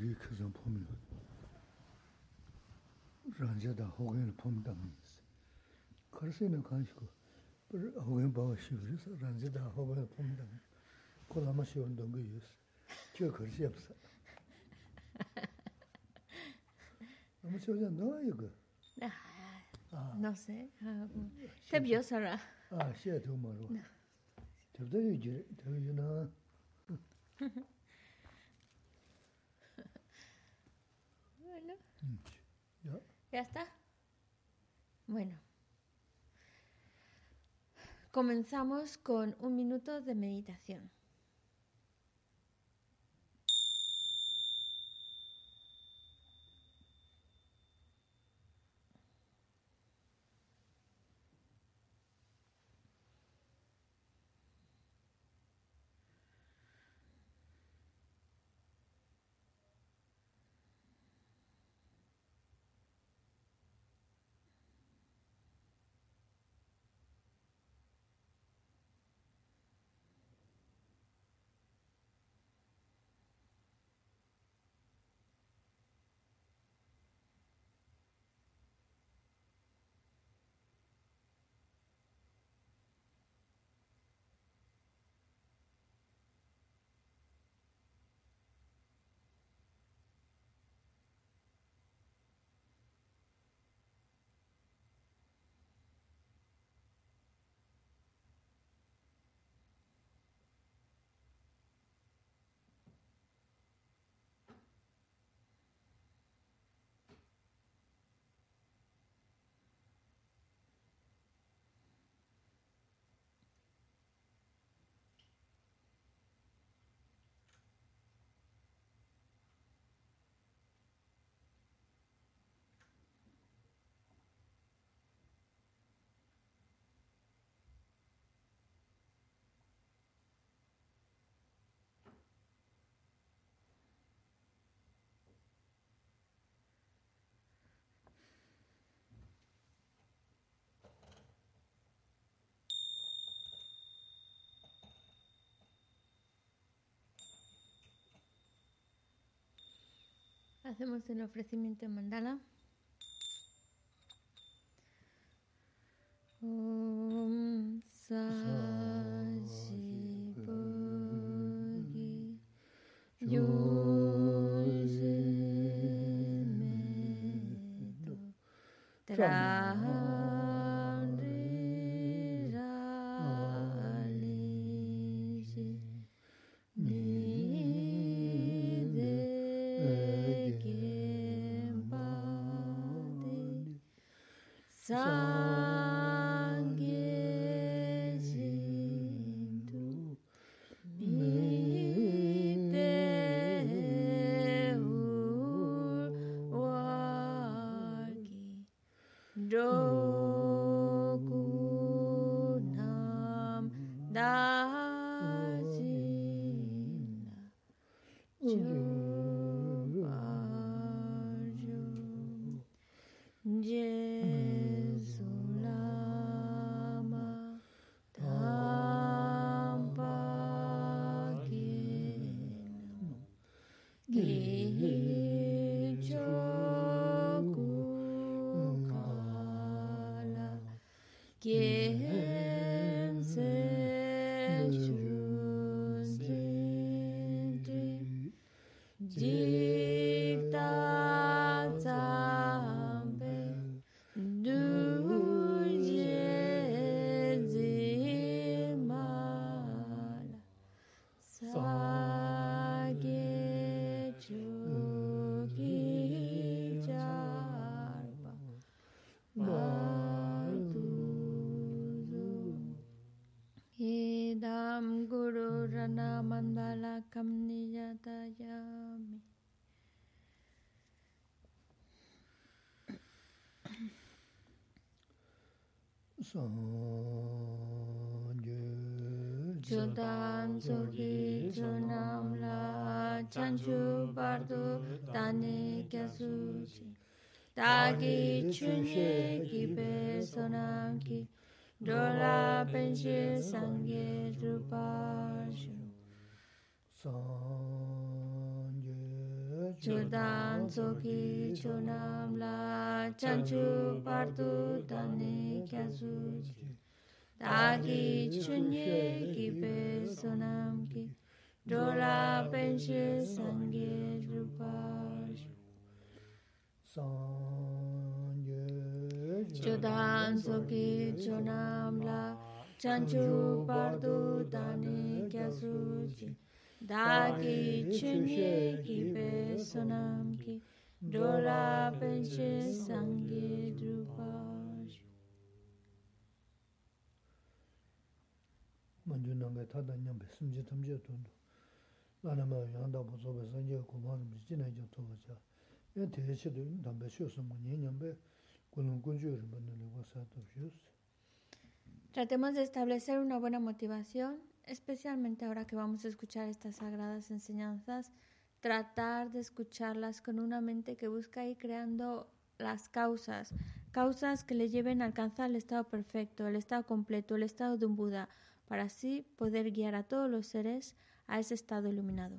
yu kizan pomi ranja da hogen pomi dami isi. Karsi na kanshiko hogen bawa shivri isi, ranja da hogen pomi dami. Kolama shivan dongi yu isi, kyo karsi yapsa. Ama chojan dawa yuga? No sé, tab yo sara. Ah, xie tu maro. Tab da yu jiri, tab yu na. ¿Ya está? Bueno. Comenzamos con un minuto de meditación. Hacemos el ofrecimiento en mandala. Om Sogi Chunam La Chanchu Bardu Tani Kyasuchi Dagi Chunye Kipe Sonam Ki Dola Penshi Sangye Drupashu Sanje Chodan soki chonam la chanchu tani kyasu Dagi chunye ki pe sonam ki Dola penche sangye rupash Chodan soki chonam la chanchu pardu partu tani kyasu Dagi chunye ki pe sonam ki dola penche sangye drupash. Tratemos de establecer una buena motivación especialmente ahora que vamos a escuchar estas sagradas enseñanzas, tratar de escucharlas con una mente que busca ir creando las causas, causas que le lleven a alcanzar el estado perfecto, el estado completo, el estado de un Buda, para así poder guiar a todos los seres a ese estado iluminado.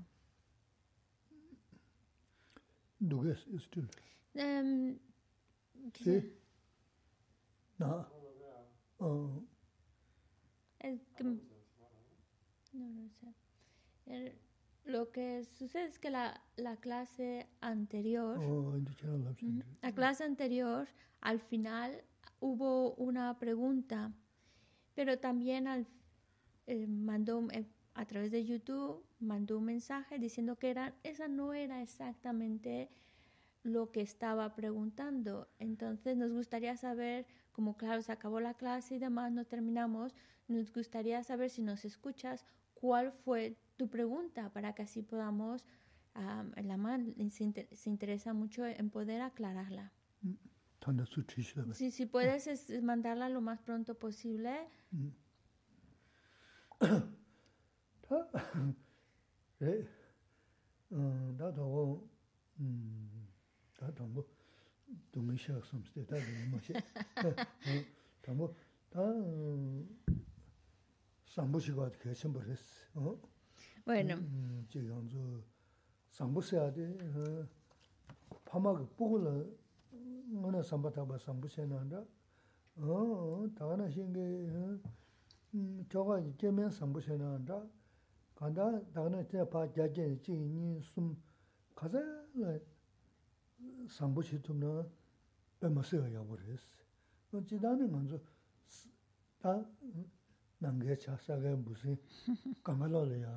Um, ¿Sí? No. Oh. No lo sé. lo que sucede es que la, la clase anterior, oh, la clase anterior, al final hubo una pregunta, pero también al, eh, mandó eh, a través de YouTube mandó un mensaje diciendo que era, esa no era exactamente lo que estaba preguntando. Entonces nos gustaría saber, como claro, se acabó la clase y demás, no terminamos, nos gustaría saber si nos escuchas cuál fue tu pregunta para que así podamos, la man se, interesa mucho en poder aclararla. Sí, si puedes mandarla lo más pronto posible. 상부시가 그 첨부했어. 어? bueno. 음, 지금 저 상부셔야 돼. 어. 파마가 보고는 뭐나 상바다 봐 상부셔는다. 어, 다나 신게 음, 저거 이제면 상부셔는다. 간다 다나 때 파자제 지니 숨 가자 상부시 좀나 빼면서야 버렸어. 어, 지나는 먼저 다 nāngaya chā sāgaya mbūsī kāngālā lā yā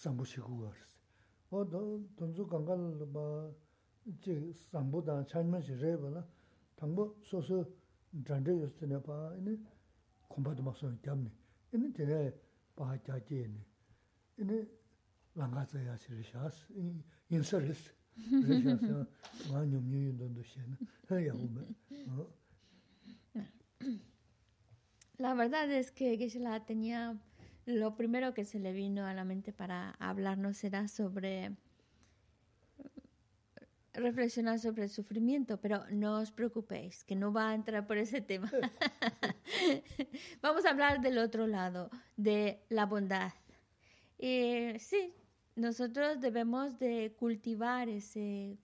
sāmbū shikū gārīs. O tōnzu kāngālā bā jī sāmbū dāng chāñmā shī rē rī shās, in sā rīs. Rī shās yā ngā nyum nyū yu dōndu shī nā. Yā hu mē. La verdad es que Geshe-la tenía lo primero que se le vino a la mente para hablarnos era sobre reflexionar sobre el sufrimiento, pero no os preocupéis, que no va a entrar por ese tema. Vamos a hablar del otro lado, de la bondad. Y sí, nosotros debemos de cultivar ese,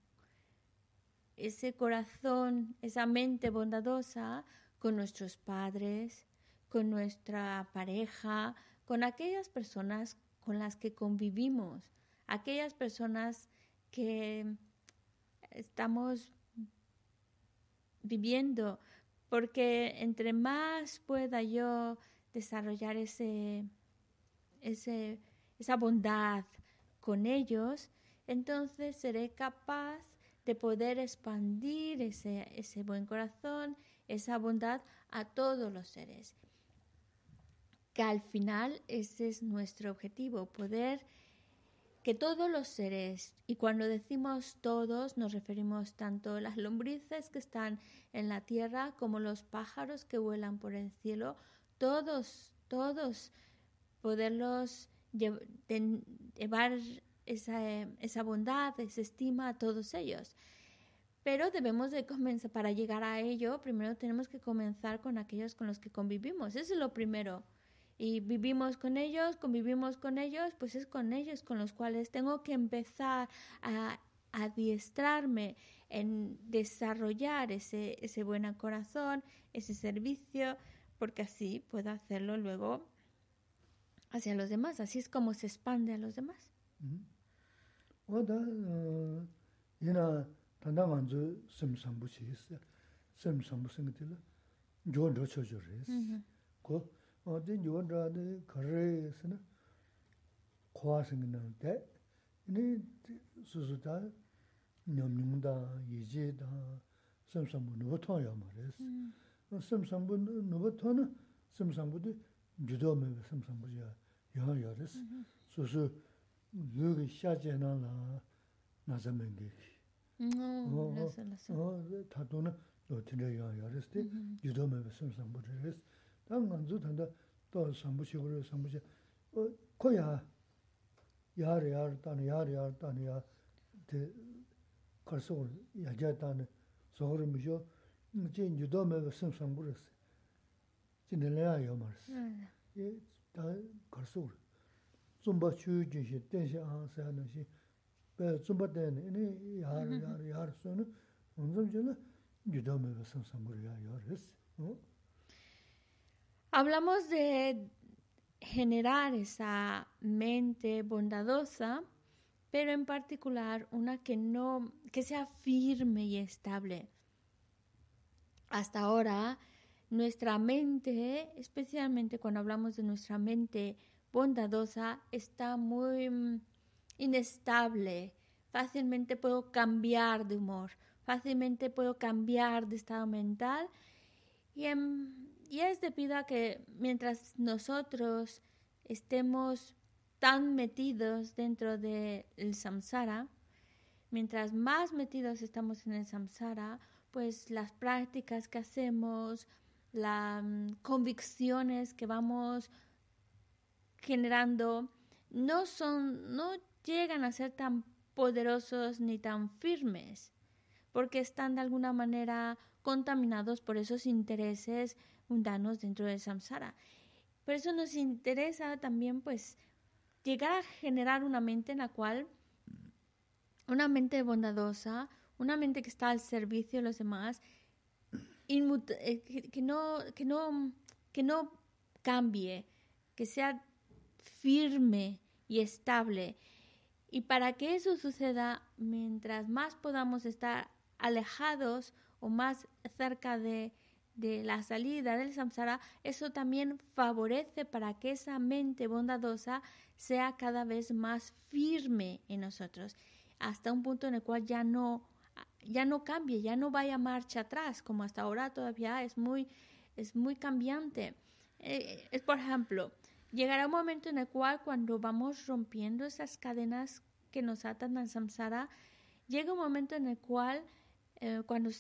ese corazón, esa mente bondadosa con nuestros padres, con nuestra pareja, con aquellas personas con las que convivimos, aquellas personas que estamos viviendo, porque entre más pueda yo desarrollar ese, ese, esa bondad con ellos, entonces seré capaz de poder expandir ese, ese buen corazón, esa bondad a todos los seres que al final ese es nuestro objetivo, poder que todos los seres, y cuando decimos todos nos referimos tanto a las lombrices que están en la tierra como los pájaros que vuelan por el cielo, todos, todos poderlos llevar esa, esa bondad, esa estima a todos ellos. Pero debemos de comenzar, para llegar a ello, primero tenemos que comenzar con aquellos con los que convivimos. Eso es lo primero y vivimos con ellos, convivimos con ellos, pues es con ellos con los cuales tengo que empezar a, adiestrarme en desarrollar ese, ese buen corazón, ese servicio, porque así puedo hacerlo luego hacia los demás. Así es como se expande a los demás. 어디 요런데 거래스는 고아생는데 이니 수수다 냠냠다 예제다 섬섬부 노토요 말레스 섬섬부 노토는 섬섬부도 주도면 섬섬부야. 야야레스 수수 르기 샤제나라 나자면게. 어 다도는 노티를 야야레스 주도면 섬섬부레스 다 nganzu tanda to sambushi kore sambushi ko ya yaar yaar tani yaar yaar tani ya te karsa kore yajaa tani sohore misho chi nyudo mewa sim sambu resi chi nilaya yo ma resi ta karsa kore zumba chuyu jinshi tenshi ahan saya nashi pe zumba teni ini yaar yaar yaar suni unzum jina nyudo mewa sim sambu resi Hablamos de generar esa mente bondadosa, pero en particular una que no, que sea firme y estable. Hasta ahora, nuestra mente, especialmente cuando hablamos de nuestra mente bondadosa, está muy mm, inestable. Fácilmente puedo cambiar de humor, fácilmente puedo cambiar de estado mental. Y, y es debido a que mientras nosotros estemos tan metidos dentro del samsara, mientras más metidos estamos en el samsara, pues las prácticas que hacemos, las convicciones que vamos generando, no son, no llegan a ser tan poderosos ni tan firmes, porque están de alguna manera contaminados por esos intereses mundanos dentro del samsara. Por eso nos interesa también, pues, llegar a generar una mente en la cual, una mente bondadosa, una mente que está al servicio de los demás, eh, que, no, que, no, que no cambie, que sea firme y estable. Y para que eso suceda, mientras más podamos estar alejados o más cerca de, de la salida del samsara, eso también favorece para que esa mente bondadosa sea cada vez más firme en nosotros, hasta un punto en el cual ya no, ya no cambie, ya no vaya marcha atrás, como hasta ahora todavía es muy, es muy cambiante. Eh, es, por ejemplo, llegará un momento en el cual cuando vamos rompiendo esas cadenas que nos atan al samsara, llega un momento en el cual eh, cuando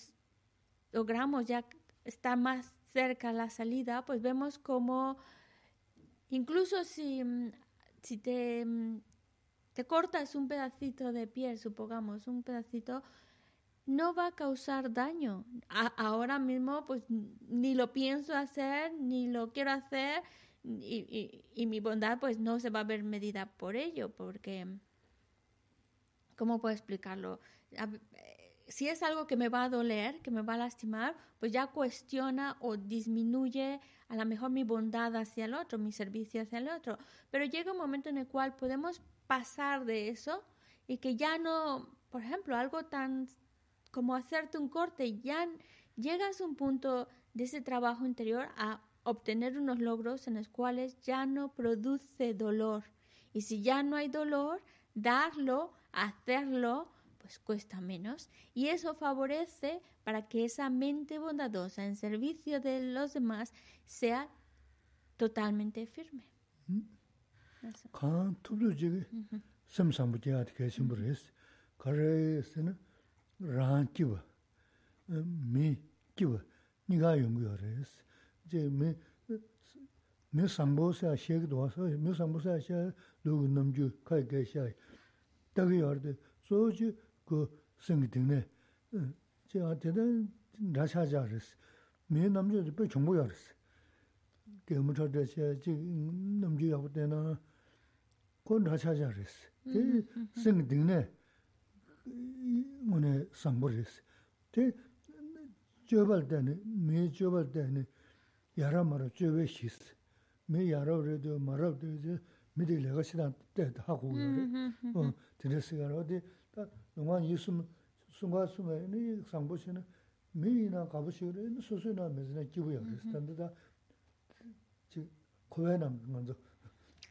logramos ya estar más cerca la salida, pues vemos como incluso si mm, si te, mm, te cortas un pedacito de piel, supongamos, un pedacito, no va a causar daño. ahora mismo, pues ni lo pienso hacer, ni lo quiero hacer, y, y, mi bondad, pues no se va a ver medida por ello, porque, ¿cómo puedo explicarlo? Si es algo que me va a doler, que me va a lastimar, pues ya cuestiona o disminuye a lo mejor mi bondad hacia el otro, mi servicio hacia el otro. Pero llega un momento en el cual podemos pasar de eso y que ya no, por ejemplo, algo tan como hacerte un corte, ya llegas a un punto de ese trabajo interior a obtener unos logros en los cuales ya no produce dolor. Y si ya no hay dolor, darlo, hacerlo, pues cuesta menos. Y eso favorece para que esa mente bondadosa en servicio de los demás sea totalmente firme. sambu saya shek duwa sa, mi sambu saya shaya lugu namju kaya kaya shaya. Tagi yarde, so ju 그 생기 때문에 제가 대단 나샤자 그랬어. 미 남자들 배 정보야 그랬어. 그 뭐저 저 지금 남자 하고 때나 그 나샤자 그랬어. 그 생기 때문에 ngone samburis. Te jobal dani, me jobal dani, yara mara jobe shis. Me yara ure do mara do je, me de lega shidan te da hagu yore. Tene sigara, odi, ta nunga yisum sunga suma ini sangbo shina mi ina gabu shigura ini susu ina mizina kibu ya kris tanda da chi kuwaya nam nganzo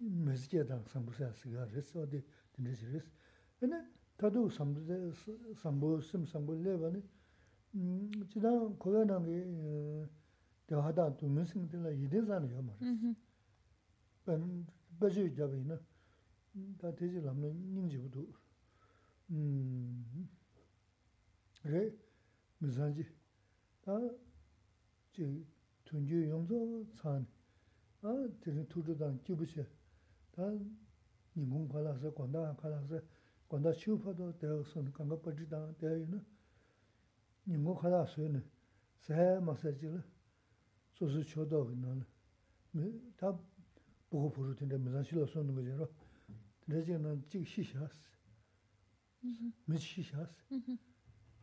mizike dang sangbo saya siga kris odi dindri shi kris ini tadu sangbo sim sangbo leba ni chi dang kuwaya nam ki dewa da tu minsing dila yide zani yo ma kris bachi jabi ina da teji lamna nyingji budu re mizanji 다 지. tunju 용조 찬 아 되는 투르단 기부시 다 니문 갈아서 건다 갈아서 건다 슈퍼도 대학선 강가 빠지다 대유는. 니문 갈아서는 새 마사지를 소스 쳐도 그는 다 보고 보르던데 미산실로 쏘는 거죠. 근데 지금 찍 시샤스. michi shaas.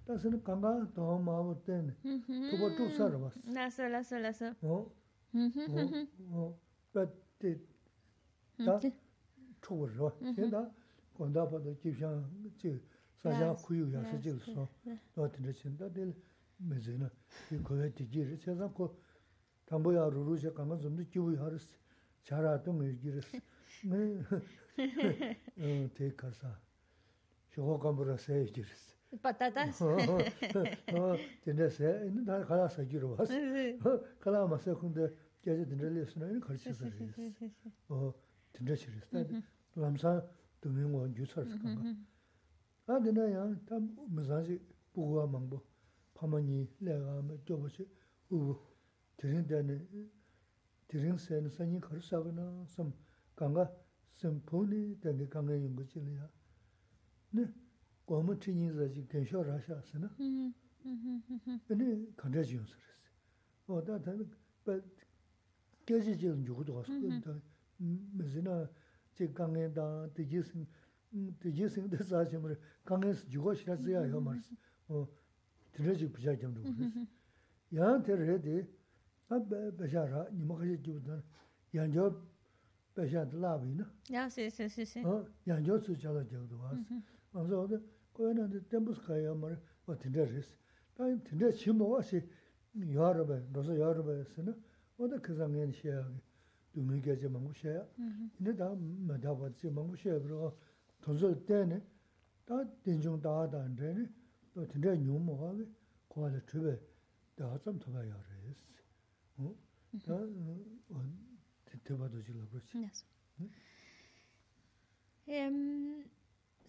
Tasi na kanga dhawa maawa teni, tuwa tuksa rwas. Laso, laso, laso. O, o, pa ti, ta tukwa rwa. Tien ta gonda pa to jibshaan, chi, sashaan kuyu yaasa jil so, dhawa tinda chin, ta tili mizi na, i kuya ti jiri, chasaan ko tambo yaa ruru sha kanga zumdi jibu yaa ris, charaa tunga yaa jiri ris. Me, eh, te karsaa. shōgō kāmbara sāyā jirīs. Patata? Tēnē sāyā, inā tā kālā sā jirī wās. Kālā mā sāyā khundā gyāchā tēnē lē sūnā inā kārchī sā jirīs. Tēnē jirīs. Tā lāṃsā tūmī ngō jū sā rīs kāngā. Ā tēnē yā, tā mā sā jī būgā māngbō, pāma nī, lē gā mā, jō bā chī, u, tērīng tēnē, tērīng sāyā nā sā nī kārī sā gā nā, sāṃ kāngā, sāṃ pōni tēnē kāngā yungu chī lī yā. 네 고모 튀니자지 괜셔 라샤스나? 음 근데 간다지 요소스 어.다 다 깨지지 누구도 가서 근데 무슨아 제 강에다 되지스 되지스데 사심을 강에서 죽어 싫었어야 이거 말스 어 들어지 부자 좀 누구스 야 데레디 아 배샤라 니마가지 주던 양조 배샤들 라비나? 야세세세세 어 양조 수자로 저도 와서. 맞아. 거기는 템부스 가야 말 어딘데스. 다 딘데 치모와시 여러분, 너서 여러분에서는 어디 그 장면 시야. 두미게지 망부셔야. 근데 다 맞아봤지 망부셔야 그러고 돈절 때네. 다 된종 다다는데 또 딘데 뉴모가 고아를 주베 다좀 더가야 그랬어. 어? 다 대바도 질러 그렇지. 음.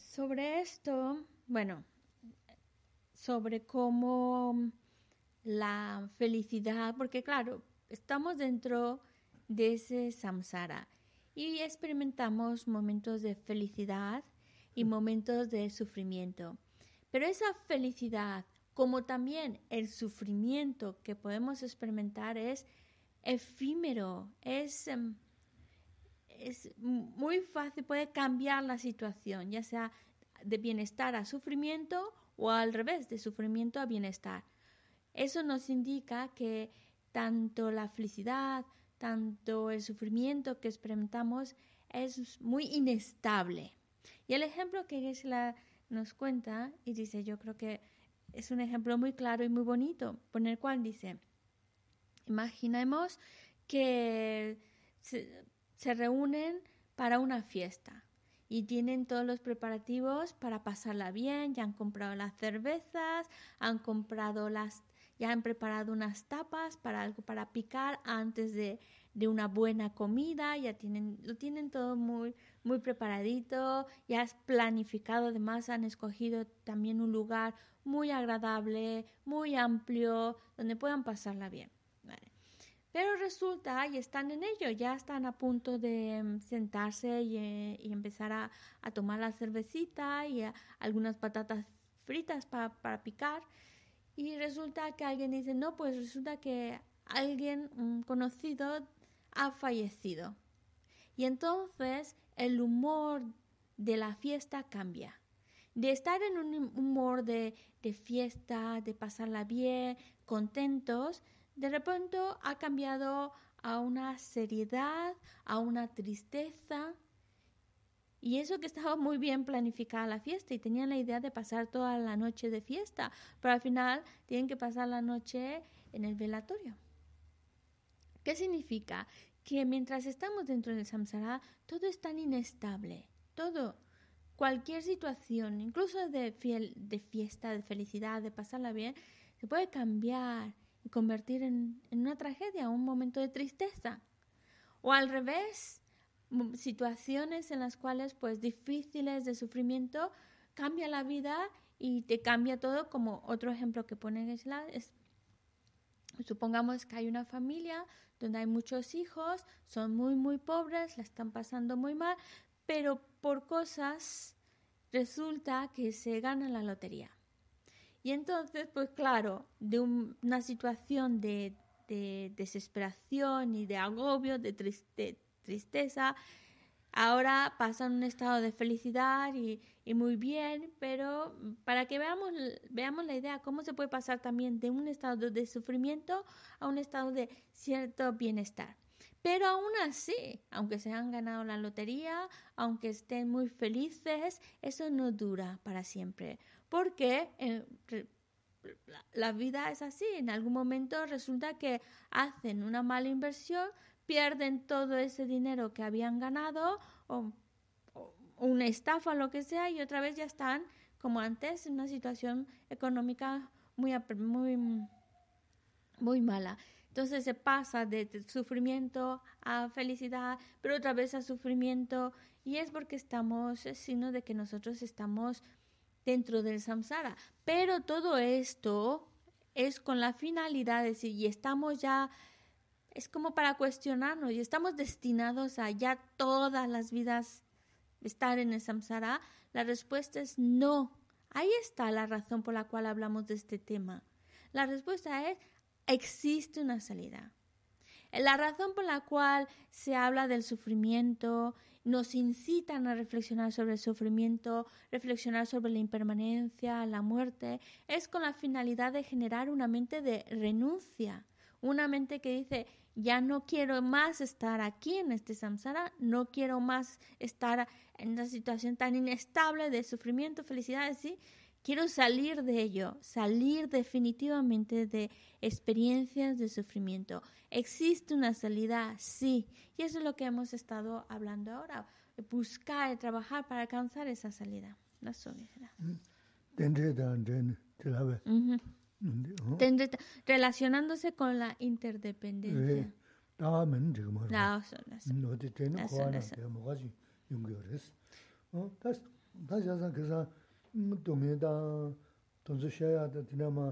Sobre esto, bueno, sobre cómo la felicidad, porque claro, estamos dentro de ese samsara y experimentamos momentos de felicidad y momentos de sufrimiento. Pero esa felicidad, como también el sufrimiento que podemos experimentar, es efímero, es, em, es muy fácil, puede cambiar la situación, ya sea de bienestar a sufrimiento o al revés, de sufrimiento a bienestar. Eso nos indica que tanto la felicidad, tanto el sufrimiento que experimentamos es muy inestable. Y el ejemplo que Gesla nos cuenta, y dice, yo creo que es un ejemplo muy claro y muy bonito, por el cual dice, imaginemos que se, reúnen para una fiesta y tienen todos los preparativos para pasarla bien, ya han comprado las cervezas, han comprado las, ya han preparado unas tapas para algo para picar antes de, de una buena comida, ya tienen, lo tienen todo muy, muy preparadito, ya has planificado, además han escogido también un lugar muy agradable, muy amplio, donde puedan pasarla bien. Pero resulta, y están en ello, ya están a punto de mm, sentarse y, eh, empezar a, tomar la cervecita y algunas patatas fritas pa- para picar. Y resulta que alguien dice, no, pues resulta que alguien conocido ha fallecido. Y entonces el humor de la fiesta cambia. de estar en un humor de, de fiesta, de pasarla bien, contentos, de repente ha cambiado a una seriedad, a una tristeza. Y eso que estaba muy bien planificada la fiesta y tenían la idea de pasar toda la noche de fiesta, pero al final tienen que pasar la noche en el velatorio. ¿Qué significa? Que mientras estamos dentro del samsara, todo es tan inestable, todo, cualquier situación, incluso de, fiel, de fiesta, de felicidad, de pasarla bien, se puede cambiar convertir en, una tragedia, un momento de tristeza. O al revés, situaciones en las cuales, pues, difíciles de sufrimiento, cambia la vida y te cambia todo, como otro ejemplo que pone es, supongamos que hay una familia donde hay muchos hijos, son muy, muy pobres, la están pasando muy mal, pero por cosas resulta que se gana la lotería. Y entonces, pues claro, de una situación de, desesperación y de agobio, de, tristeza, ahora pasan un estado de felicidad y, muy bien, pero para que veamos, veamos la idea, cómo se puede pasar también de un estado de sufrimiento a un estado de cierto bienestar. Pero aún así, aunque se han ganado la lotería, aunque estén muy felices, eso no dura para siempre porque la, vida es así. En algún momento resulta que hacen una mala inversión, pierden todo ese dinero que habían ganado o, una estafa, lo que sea, y otra vez ya están, como antes, en una situación económica muy, muy, muy mala. Entonces se pasa de sufrimiento a felicidad, pero otra vez a sufrimiento, y es porque estamos, es sino de que nosotros estamos dentro del samsara. Pero todo esto es con la finalidad de decir, y estamos ya, es como para cuestionarnos, y estamos destinados a ya todas las vidas estar en el samsara. La respuesta es no. Ahí está la razón por la cual hablamos de este tema. La respuesta es, existe una salida. La razón por la cual se habla del sufrimiento nos incitan a reflexionar sobre el sufrimiento, reflexionar sobre la impermanencia, la muerte, es con la finalidad de generar una mente de renuncia, una mente que dice, ya no quiero más estar aquí en este samsara, no quiero más estar en una situación tan inestable de sufrimiento, felicidad, ¿sí? Quiero salir de ello, salir definitivamente de experiencias de sufrimiento. ¿Existe una salida? Sí. Y eso es lo que hemos estado hablando ahora. Buscar, trabajar para alcanzar esa salida. La Relacionándose con la interdependencia. dōngi dāng, dōngzi shāyā dā tīnā mā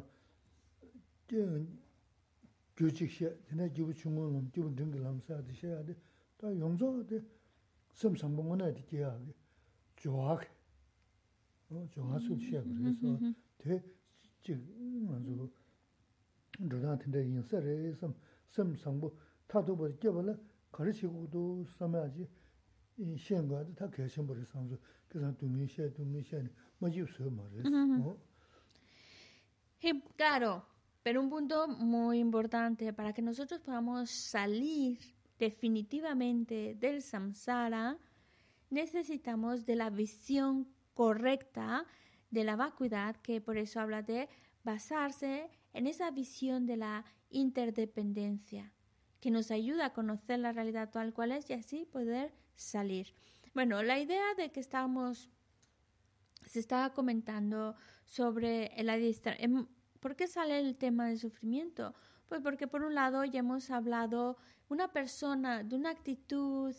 gyōchik shā, tīnā jibu chūngu lōm, jibu dōngi lām sā dā shāyā dā, dā yōngzō dā sīm sāmbō ngā nā dā jiyā dā, jōhā kā, jōhā sū dā shāyā kā rā sā, tē jī ngā zō dōdā tīnā yīng sā rā sīm, sīm sāmbō, tā tō bā dā gyā bā lā, kā rā shī gu dō sā mā jī, shēng gā dā tā kā shēng bā rā sā shē Claro, pero un punto muy importante para que nosotros podamos salir definitivamente del samsara, necesitamos de la visión correcta de la vacuidad, que por eso habla de basarse en esa visión de la interdependencia, que nos ayuda a conocer la realidad tal cual es y así poder salir. Bueno, la idea de que estamos se estaba comentando sobre el adiestramiento. ¿Por qué sale el tema del sufrimiento? Pues porque por un lado ya hemos hablado una persona de una actitud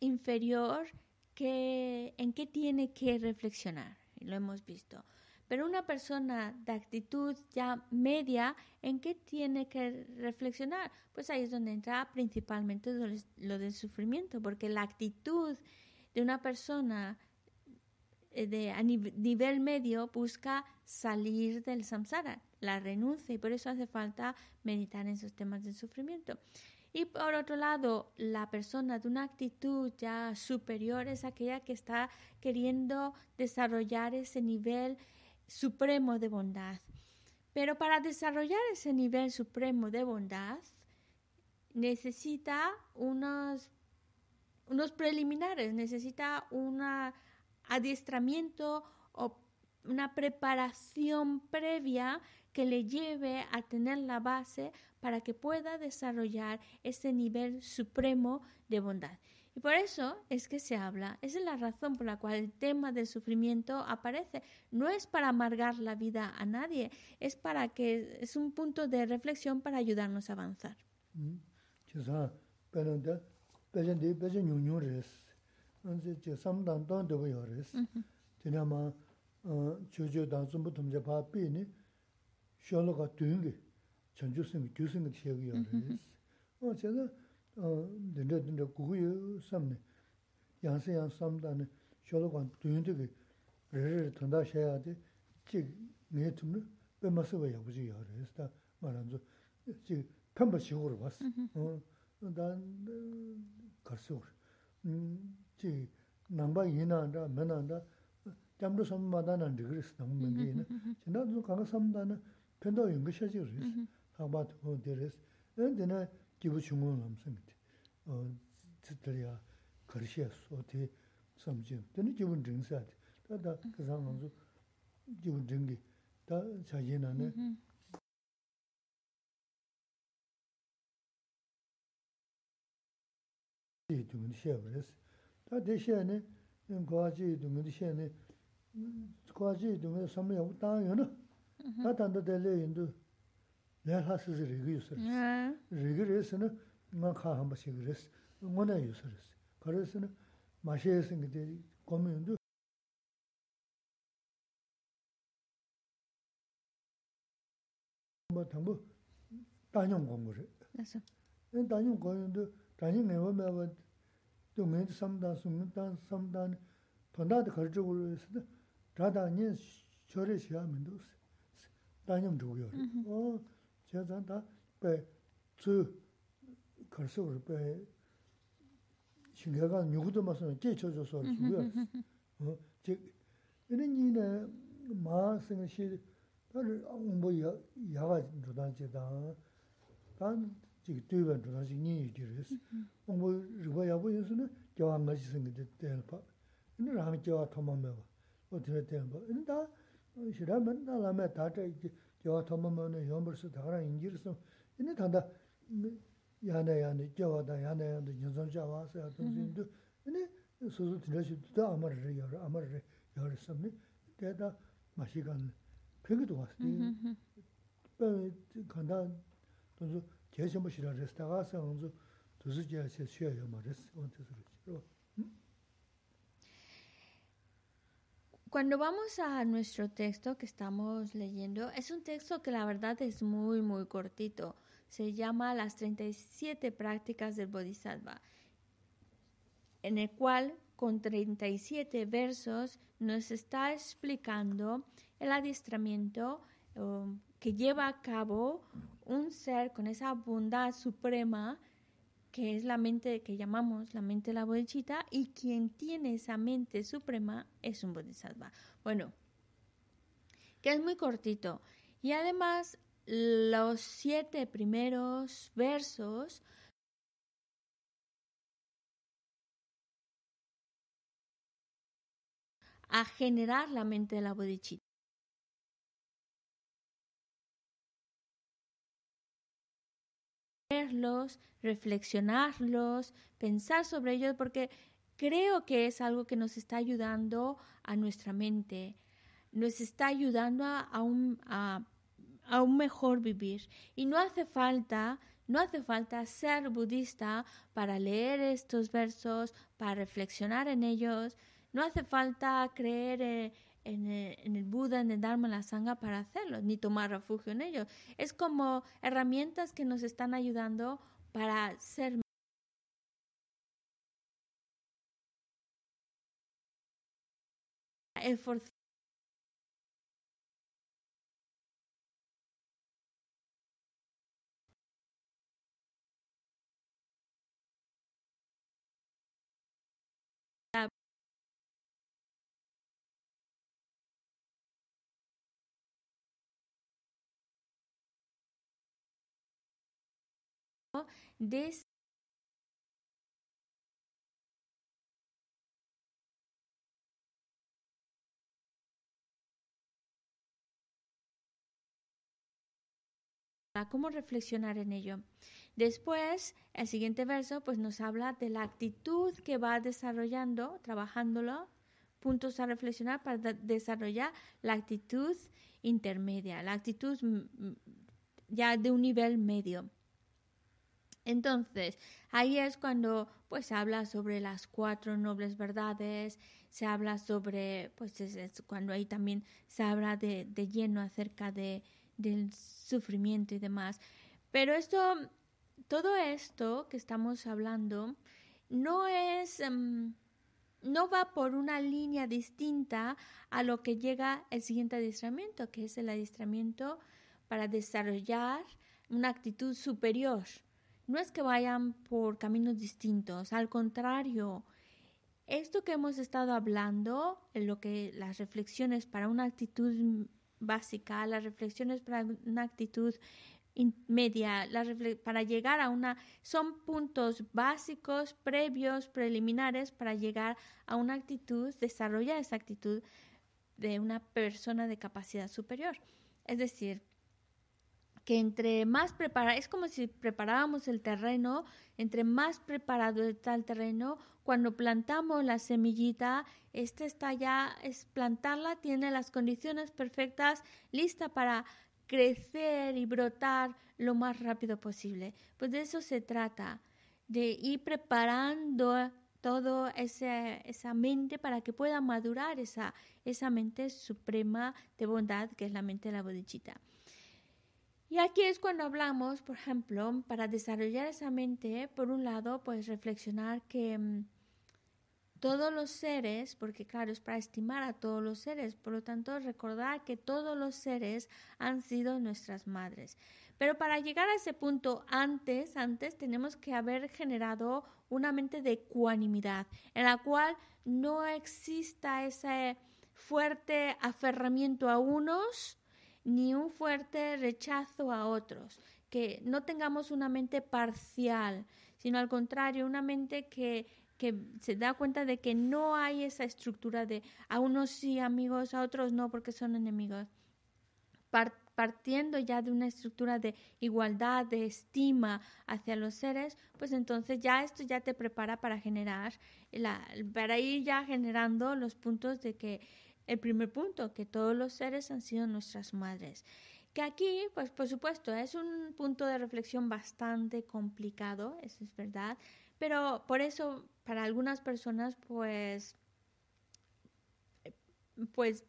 inferior que en qué tiene que reflexionar, y lo hemos visto. Pero una persona de actitud ya media, ¿en qué tiene que reflexionar? Pues ahí es donde entra principalmente lo del sufrimiento, porque la actitud de una persona de, a nivel medio busca salir del samsara, la renuncia, y por eso hace falta meditar en esos temas del sufrimiento. Y por otro lado, la persona de una actitud ya superior es aquella que está queriendo desarrollar ese nivel supremo de bondad. Pero para desarrollar ese nivel supremo de bondad, necesita unos, unos preliminares, necesita un adiestramiento o una preparación previa que le lleve a tener la base para que pueda desarrollar ese nivel supremo de bondad. Y por eso es que se habla, esa es la razón por la cual el tema del sufrimiento aparece. No es para amargar la vida a nadie, es para que es un punto de reflexión para ayudarnos a avanzar. Mm. 안제 제 삼단도 안 되고 요레스 되나마 어 조조 단순부 덤제 바삐니 셜로가 된게 전주승이 교승이 지역이 요레스. 어 제가 어 근데 근데 구유 삼네. 양세양 삼단에 셜로가 된게 레를 던다 해야 돼. 지내 틈을 빼마서 왜 여기지 요레스. 다 말한 저 지금 탐바 시고로 봤어. 어 난, 가서, 음, 부 중앙 남성인데 어 진짜야 거시야 소티 섬진 근데 기분 증사 다다 그 상황도 기분 증기 다 자기나네 이 등은 시험을 다 대 Tā tē shē nē, kuwa jī dungi tē shē nē, kuwa jī dungi samyā wu tāng yu nā, tā tānda tē lē yin tu lē hā sī sī rīgī yu sī rīs. Rīgī rīs nā, ngā khā hāmbā shī gī rīs, ngō nā yu sī rīs. Kā rīs nā, mā shē sī ngī tē gōmi yin tu. Mā tāngbō, tānyōng gōngu rī. Tānyōng gōngu yin tu, tānyōng ngā wā mē wā 용 공부를. 그래서 그 단용 공부도 단용 내가 뭐 동네 삼단 숨단 삼단 돈다도 가르쳐 그랬어. 다다니 저래 시험도 단용 주고요. 어 제가 다 배주 걸서를 배 신경가 누구도 맞서 제쳐줘서 주고요. 어, 즉 이런 일에 마스는 시 다들 뭐 야가 도단지다. 단 지금 뒤에 도단지 니 이들스. 뭐 이거 야고 있으면 교환 같이 생기대 봐. 근데 라면 교환 토마면 어떻게 돼 봐. 근데 다 싫으면 나라면 다저 yawa thoma mawana yombarsa dhagara ingirisa, ini tanda yana yana, yawa da yana yana, yinzan jawa sa ya tongsi indu, ini susu tinashi dhida Cuando vamos a nuestro texto que estamos leyendo, es un texto que la verdad es muy, muy cortito. Se llama Las 37 prácticas del Bodhisattva, en el cual con 37 versos nos está explicando el adiestramiento um, que lleva a cabo un ser con esa bondad suprema que es la mente que llamamos la mente de la bodhichita, y quien tiene esa mente suprema es un bodhisattva. Bueno, que es muy cortito. Y además, los siete primeros versos a generar la mente de la reflexionarlos, pensar sobre ellos, porque creo que es algo que nos está ayudando a nuestra mente, nos está ayudando a, un, a, un mejor vivir. Y no hace falta, no hace falta ser budista para leer estos versos, para reflexionar en ellos, no hace falta creer en en el, Buda, en el Dharma, en la Sangha para hacerlo, ni tomar refugio en ellos. Es como herramientas que nos están ayudando para ser de cómo reflexionar en ello. Después, el siguiente verso, pues nos habla de la actitud que va desarrollando, trabajándolo, puntos a reflexionar para desarrollar la actitud intermedia, la actitud ya de un nivel medio. Entonces, ahí es cuando pues habla sobre las cuatro nobles verdades, se habla sobre, pues es, cuando ahí también se habla de, de lleno acerca de, del sufrimiento y demás. Pero esto, todo esto que estamos hablando, no es, em, no va por una línea distinta a lo que llega el siguiente adiestramiento, que es el adiestramiento para desarrollar una actitud superior. No es que vayan por caminos distintos, al contrario, esto que hemos estado hablando, lo que las reflexiones para una actitud básica, las reflexiones para una actitud media, para llegar a una, son puntos básicos, previos, preliminares para llegar a una actitud, desarrollar esa actitud de una persona de capacidad superior. Es decir, que entre más preparado, es como si preparábamos el terreno, entre más preparado está el terreno, cuando plantamos la semillita, esta está ya, es plantarla, tiene las condiciones perfectas, lista para crecer y brotar lo más rápido posible. Pues de eso se trata, de ir preparando todo esa mente para que pueda madurar esa, esa mente suprema de bondad que es la mente de la bodichita. Y aquí es cuando hablamos, por ejemplo, para desarrollar esa mente, por un lado, pues reflexionar que mm, todos los seres, porque claro, es para estimar a todos los seres, por lo tanto, recordar que todos los seres han sido nuestras madres. Pero para llegar a ese punto antes, antes tenemos que haber generado una mente de ecuanimidad, en la cual no exista ese fuerte aferramiento a unos, ni un fuerte rechazo a otros, que no tengamos una mente parcial, sino al contrario, una mente que, que se da cuenta de que no hay esa estructura de a unos sí amigos, a otros no porque son enemigos. partiendo ya de una estructura de igualdad, de estima hacia los seres, pues entonces ya esto ya te prepara para generar, para ir ya generando los puntos de que el primer punto, que todos los seres han sido nuestras madres. Que aquí, pues por supuesto, es un punto de reflexión bastante complicado, eso es verdad, pero por eso para algunas personas, pues, pues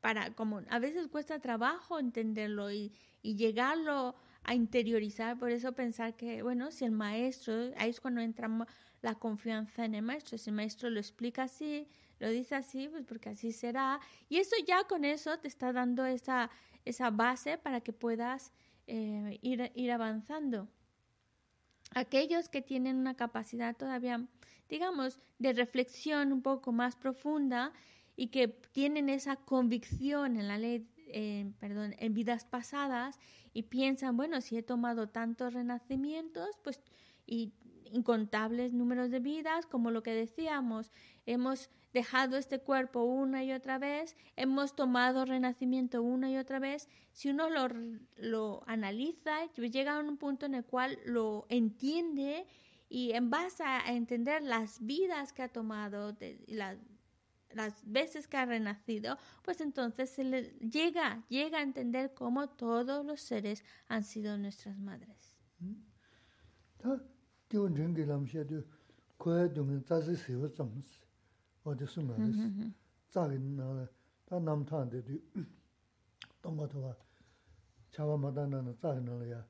para como a veces cuesta trabajo entenderlo y, y llegarlo a interiorizar, por eso pensar que, bueno, si el maestro, ahí es cuando entramos la confianza en el maestro, si el maestro lo explica así, lo dice así, pues porque así será. Y eso ya con eso te está dando esa, esa base para que puedas eh, ir, ir avanzando. Aquellos que tienen una capacidad todavía, digamos, de reflexión un poco más profunda y que tienen esa convicción en la ley, eh, perdón, en vidas pasadas y piensan, bueno, si he tomado tantos renacimientos, pues y incontables números de vidas, como lo que decíamos, hemos dejado este cuerpo una y otra vez, hemos tomado renacimiento una y otra vez, si uno lo, lo analiza, llega a un punto en el cual lo entiende y en base a entender las vidas que ha tomado, las, las veces que ha renacido, pues entonces se le llega, llega a entender cómo todos los seres han sido nuestras madres. 어디 숨어서 자긴 나라 다 남탄데 동거도가 차와 마다나는 자긴 나라야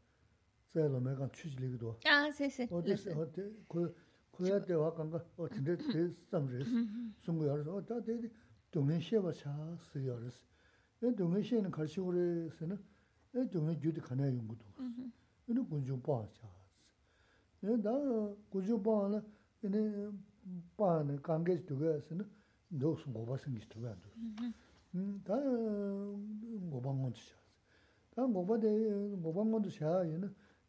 제로 내가 취지리기도 아 세세 어디 어디 그 그래야 돼 와간가 어딘데 그 삼르스 숨고여서 어디 어디 동네 시에가 차 쓰여서 이 동네 시에는 같이 그래서는 이 동네 주디 가나 용도도 이는 군중 봐자 내가 군중 봐는 이 네 pāne kāngēs tūgā sēne ndōs ngōpa sēngis tūgā ndōs. Tā ngōpa ngōntu shā sē. Tā ngōpa dē ngōpa ngōntu shā yé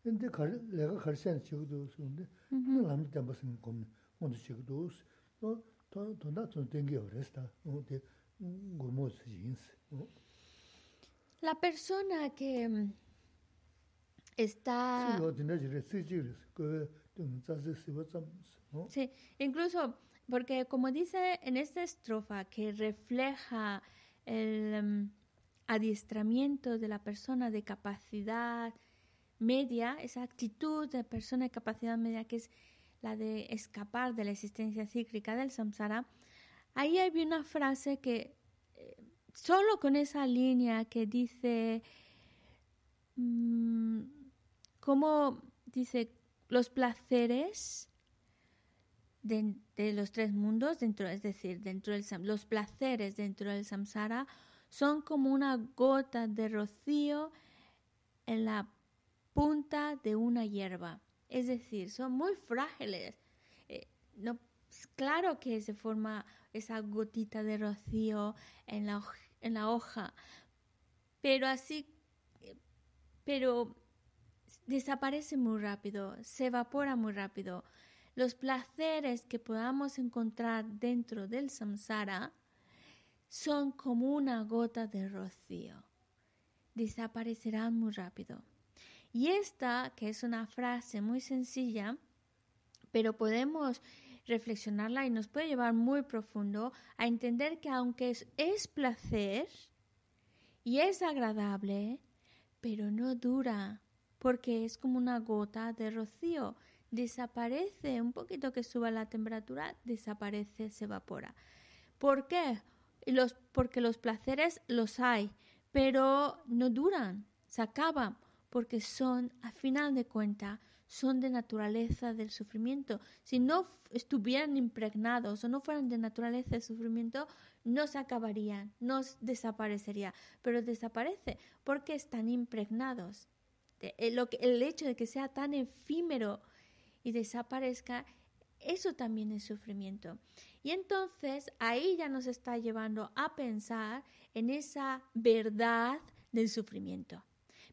근데 갈 내가 갈시한 지구도 있는데 그 남이 때 무슨 공 먼저 지구도 어더 더나 좀 된게 어res다 어데 고모스 인스 어 La persona que mm, está... 지금 어디나 지레 쓰지를 그좀 ¿no? Sí, incluso porque como dice en esta estrofa que refleja el um, adiestramiento de la persona de capacidad media, esa actitud de persona de capacidad media que es la de escapar de la existencia cíclica del samsara, ahí había una frase que eh, solo con esa línea que dice, mmm, dice, los placeres de, los tres mundos, dentro, es decir, dentro del los placeres dentro del samsara son como una gota de rocío en la punta de una hierba. Es decir, son muy frágiles. Eh, no, es claro que se forma esa gotita de rocío en la, en la hoja, pero así, eh, pero desaparece muy rápido, se evapora muy rápido. Los placeres que podamos encontrar dentro del samsara son como una gota de rocío. Desaparecerán muy rápido. Y esta, que es una frase muy sencilla, pero podemos reflexionarla y nos puede llevar muy profundo a entender que aunque es, es placer y es agradable, pero no dura, porque es como una gota de rocío. Desaparece, un poquito que suba la temperatura, desaparece, se evapora. ¿Por qué? Los, porque los placeres los hay, pero no duran, se acaban, porque son, a final de cuentas, son de naturaleza del sufrimiento. Si no estuvieran impregnados o no fueran de naturaleza del sufrimiento, no se acabarían, no desaparecería, pero desaparece porque están impregnados. De- eh, el hecho de que sea tan efímero y desaparezca, eso también es sufrimiento. Y entonces ahí ya nos está llevando a pensar en esa verdad del sufrimiento.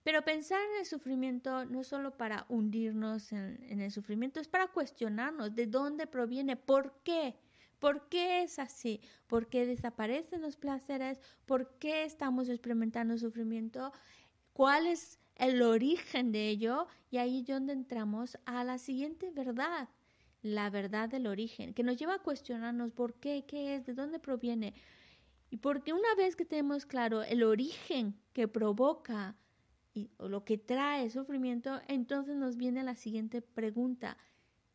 Pero pensar en el sufrimiento no es solo para hundirnos en, en el sufrimiento, es para cuestionarnos de dónde proviene, por qué, por qué es así, por qué desaparecen los placeres, por qué estamos experimentando sufrimiento, cuál es el origen de ello y ahí es donde entramos a la siguiente verdad, la verdad del origen, que nos lleva a cuestionarnos por qué, qué es, de dónde proviene. Y porque una vez que tenemos claro el origen que provoca y, o lo que trae sufrimiento, entonces nos viene la siguiente pregunta.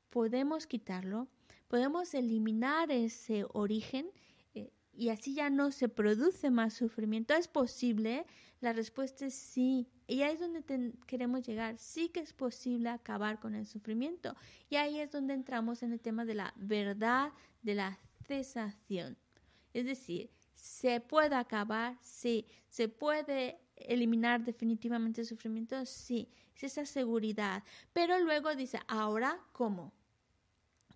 ¿Podemos quitarlo? ¿Podemos eliminar ese origen? Y así ya no se produce más sufrimiento. ¿Es posible? La respuesta es sí. Y ahí es donde queremos llegar. Sí que es posible acabar con el sufrimiento. Y ahí es donde entramos en el tema de la verdad de la cesación. Es decir, ¿se puede acabar? Sí. ¿Se puede eliminar definitivamente el sufrimiento? Sí. Es esa seguridad. Pero luego dice, ¿ahora cómo?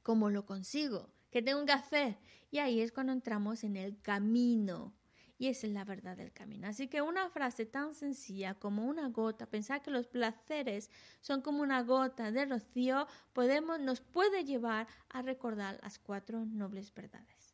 ¿Cómo lo consigo? ¿Qué tengo que hacer? Y ahí es cuando entramos en el camino. Y esa es la verdad del camino. Así que una frase tan sencilla como una gota, pensar que los placeres son como una gota de rocío, podemos, nos puede llevar a recordar las cuatro nobles verdades.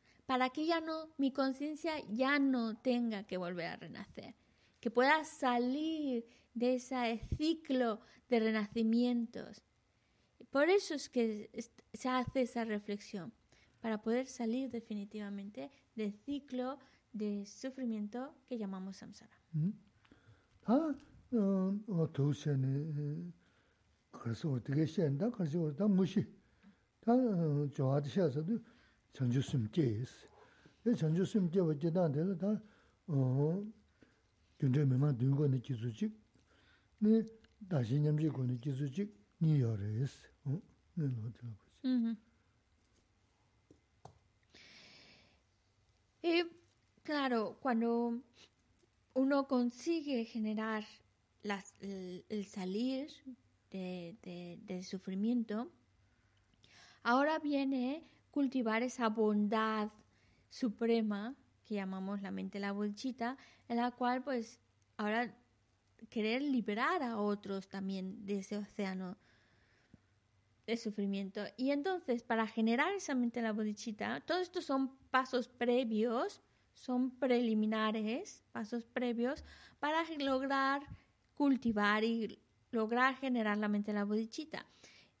para que ya no, mi conciencia ya no tenga que volver a renacer, que pueda salir de ese ciclo de renacimientos. Por eso es que se hace esa reflexión, para poder salir definitivamente del ciclo de sufrimiento que llamamos samsara. 다 어, 어 도시에 그래서 어떻게 시한다 그래서 다 무시 다 어, 좋아하셔서도 chanchu sim che es. E chanchu sim che wa jidan de la ta gyunzhe mima dungo ni jizu chik, ni dashi nyamzi go ni jizu chik, ni yo re es. Ni lo de la Ujú. Y claro, cuando uno consigue generar las- el, el salir de, de- del sufrimiento, ahora viene cultivar esa bondad suprema que llamamos la mente la bolchita, en la cual pues ahora querer liberar a otros también de ese océano de sufrimiento. Y entonces, para generar esa mente la bodichita, todos estos son pasos previos, son preliminares, pasos previos, para lograr cultivar y lograr generar la mente la bodichita.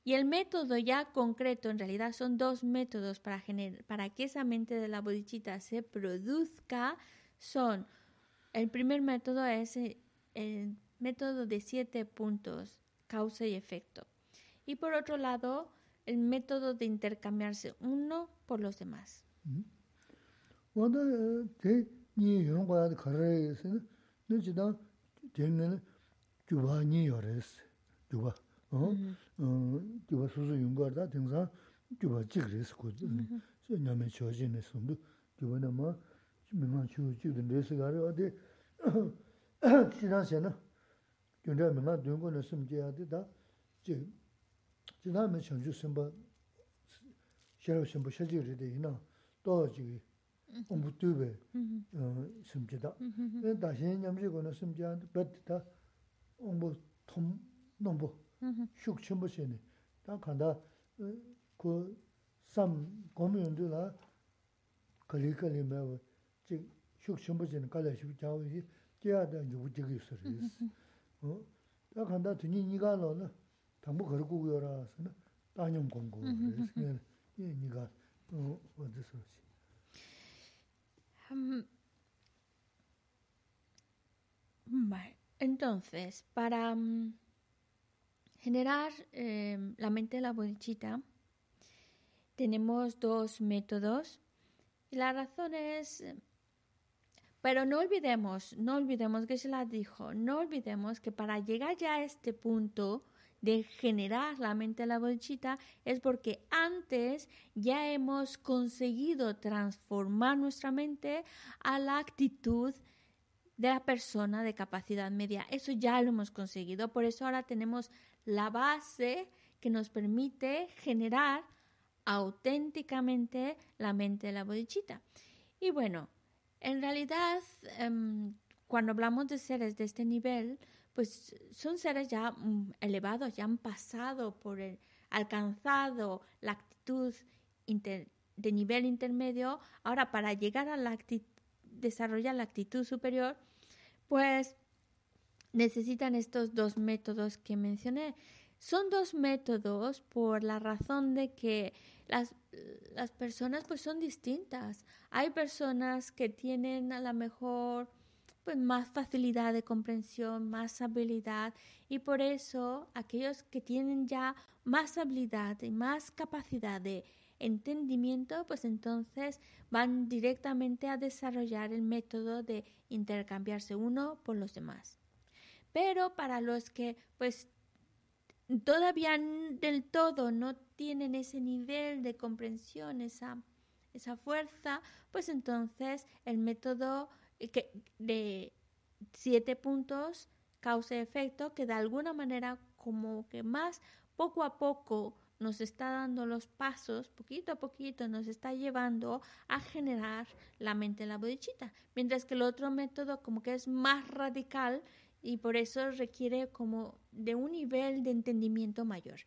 Y el método ya concreto, en realidad son dos métodos para, para que esa mente de la bodichita se produzca, son, el primer método es eh, el método de siete puntos, causa y efecto. Y por otro lado, el método de intercambiarse uno por los demás. wanda te gyuwa susu yungar da tingsa gyuwa jik resi ku nyame choji ne sundu gyuwa nama mingwa chivu jikdun resi gari wadi jidan xe na gyunda mingwa dungu ne sumji yadi da jidan me chonju simba sheraw simba shaji ridi ina toa jigi ombu tube sumji da da xe nyamji ku ne sumji yadi bati da ombu tom nombu 슉 첨부시네 다 간다 그삼 고면들라 걸리걸리 매워 즉슉 첨부시는 갈래시 자오지 제야다 유부지기 있어요 어 간다 드니 니가 너는 당부 걸고 그여라서는 따념 공고 그래서 이 니가 어 어디서 음 Entonces, para um, generar eh, la mente de la bodichita, tenemos dos métodos. Y la razón es, eh, pero no olvidemos, no olvidemos que se la dijo, no olvidemos que para llegar ya a este punto de generar la mente de la bodichita es porque antes ya hemos conseguido transformar nuestra mente a la actitud de la persona de capacidad media. Eso ya lo hemos conseguido. Por eso ahora tenemos la base que nos permite generar auténticamente la mente de la bodichita. Y bueno, en realidad, em, cuando hablamos de seres de este nivel, pues son seres ya mm, elevados, ya han pasado por el, alcanzado la actitud de nivel intermedio. Ahora, para llegar a la actitud, desarrollar la actitud superior, pues necesitan estos dos métodos que mencioné. Son dos métodos por la razón de que las, las personas pues son distintas. Hay personas que tienen a lo mejor pues más facilidad de comprensión, más habilidad y por eso aquellos que tienen ya más habilidad y más capacidad de entendimiento, pues entonces van directamente a desarrollar el método de intercambiarse uno por los demás. Pero para los que pues todavía del todo no tienen ese nivel de comprensión, esa, esa fuerza, pues entonces el método que, de siete puntos, causa y efecto, que de alguna manera como que más poco a poco nos está dando los pasos, poquito a poquito nos está llevando a generar la mente en la bodichita, mientras que el otro método como que es más radical y por eso requiere como de un nivel de entendimiento mayor.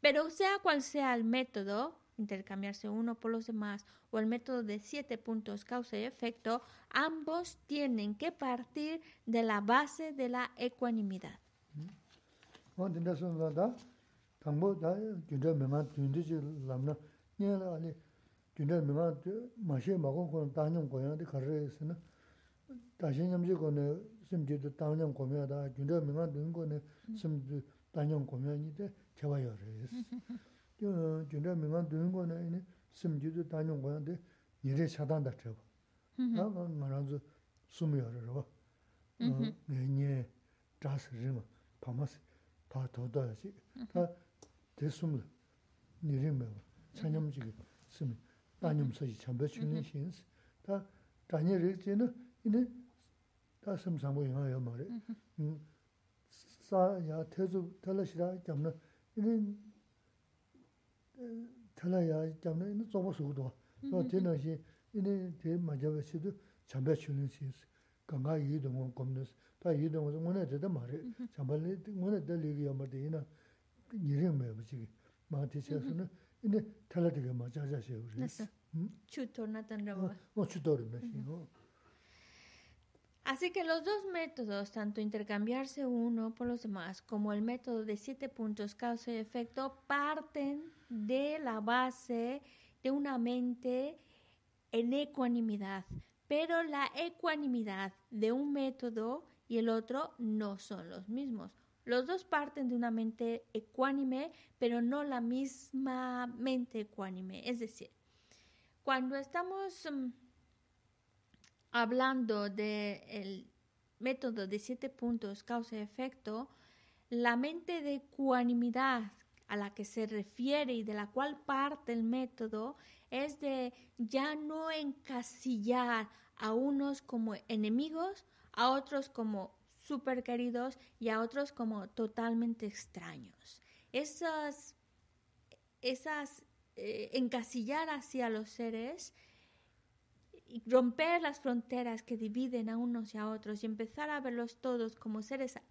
Pero sea cual sea el método, intercambiarse uno por los demás o el método de siete puntos causa y efecto, ambos tienen que partir de la base de la ecuanimidad. 당보 다 준저 메마 준지 람나 녀라 아니 준저 메마 마셰 마고 건 다녀 고야데 가르에스나 다시 냠지 거네 심지도 다녀 고면다 준저 메마 든 거네 심지 다녀 고면이데 개와요레스 저 준저 메마 든 거네 sim ju du da nyong gwa de ni re cha dan da che ba da ma ma ran zu sum yo re ba ne ne zha si ri ma pa ma 다 심상보 영화야 말이 음 사야 태주 탈라시라 잡나 이는 탈라야 잡나 이는 좀 수고도 또 되나시 이는 대 맞아버시도 잠배 주는 시 강가 이동원 검는 다 이동원 뭐네 되다 말이 잠발리 뭐네 될리기 아마데 이나 이름 뭐 지기 마티셔스는 이제 탈라되게 맞아자셔 우리 추토나던라고 어 추토르네 이거 Así que los dos métodos, tanto intercambiarse uno por los demás como el método de siete puntos causa y efecto, parten de la base de una mente en ecuanimidad. Pero la ecuanimidad de un método y el otro no son los mismos. Los dos parten de una mente ecuánime, pero no la misma mente ecuánime. Es decir, cuando estamos mm, hablando del método de siete puntos causa y efecto, la mente de ecuanimidad a la que se refiere y de la cual parte el método es de ya no encasillar a unos como enemigos, a otros como super queridos y a otros como totalmente extraños. Esas, esas eh, encasillar hacia los seres y romper las fronteras que dividen a unos y a otros y empezar a verlos todos como seres a,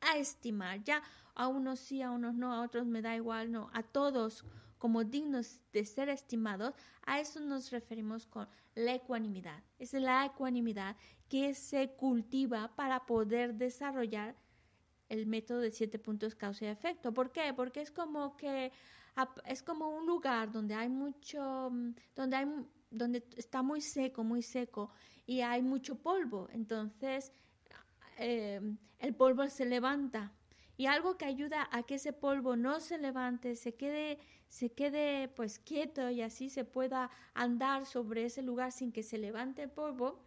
a estimar, ya a unos sí, a unos no, a otros me da igual, no, a todos como dignos de ser estimados, a eso nos referimos con la ecuanimidad. Es la ecuanimidad que se cultiva para poder desarrollar el método de siete puntos causa y efecto. ¿Por qué? Porque es como que es como un lugar donde hay mucho, donde hay, donde está muy seco, muy seco y hay mucho polvo. Entonces eh, el polvo se levanta y algo que ayuda a que ese polvo no se levante, se quede, se quede pues quieto y así se pueda andar sobre ese lugar sin que se levante el polvo,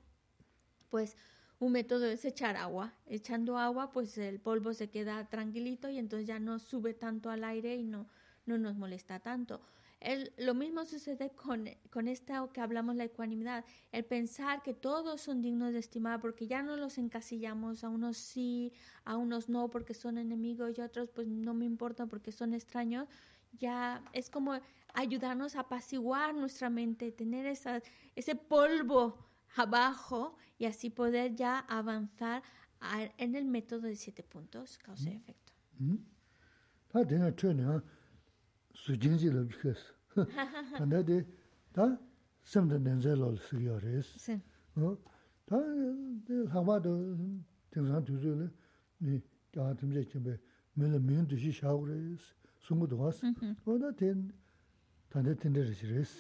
pues un método es echar agua. Echando agua, pues el polvo se queda tranquilito y entonces ya no sube tanto al aire y no, no nos molesta tanto. El, lo mismo sucede con, con esta que hablamos la ecuanimidad, el pensar que todos son dignos de estimar porque ya no los encasillamos, a unos sí, a unos no porque son enemigos y a otros pues no me importa porque son extraños, ya es como ayudarnos a apaciguar nuestra mente, tener esa, ese polvo abajo y así poder ya avanzar a, en el método de siete puntos, causa y efecto. Mm. Mm. tanda di ta semda nenze lol sikyo res. Ta hangwa do tingsan tuzu li kyaa timze chimbe mele miyun dushi shaag res, sungu duwas. Oda ten tanda tende res res.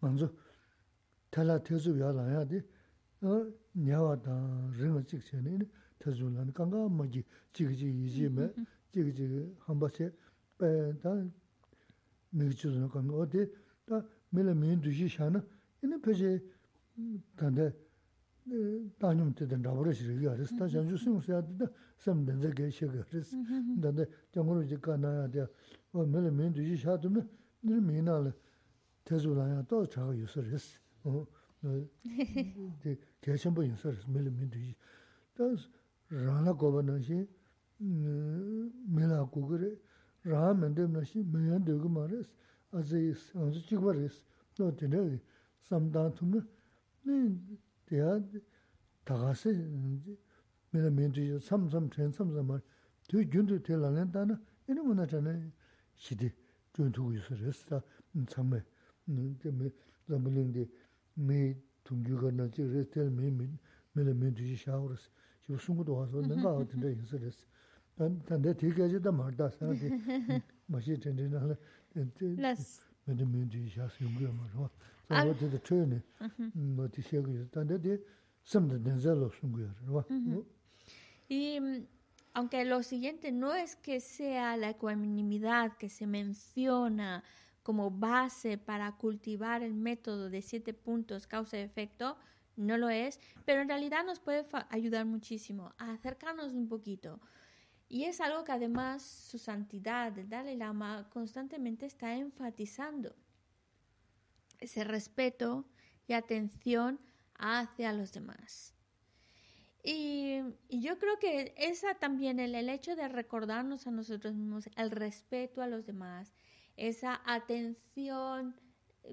Manzo tala tezu ya laya di nyawa dan ringa chik chani tezu lan kanga magi chik chik iji me chik chik hamba che 미주는 건 어디 다 밀어 민 두시 샤나? 이는 표제 단데 다님 때든 나버르시 이거 알았다 전주 수용서야 된다. 섬든 저게 시가 그래서 근데 정으로 이제 가나야 돼 밀어 민 두시 샤드면 늘 민알 대주라야 또 자가 유서레스 어. 개선부 인서레스 밀어 민 두시 다 라나 고버는시 밀어 고그래 raha mende mnashi mayan dogo ma res, azayis, anzu chigwa res, no tene samdaan tumna, deya tagasi, mena mendo ya samsam, ten samsam ma, tu gyundu te lalen dana, ina muna tana shidi gyundu guyusa res, ta tsamay, zambalingdi me tungyu karna chi res, tel me mena mendo ya shaaw res, shivu sungu doha so, nenga awa tanda yinsa res, Las de mo de sam de ro Y aunque lo siguiente no es que sea la ecuanimidad que se menciona como base para cultivar el método de siete puntos causa-efecto, no lo es, pero en realidad nos puede ayudar muchísimo. A acercarnos un poquito. Y es algo que además su santidad, el Dalai Lama, constantemente está enfatizando. Ese respeto y atención hacia los demás. Y, yo creo que esa también, el, el hecho de recordarnos a nosotros mismos, el respeto a los demás, esa atención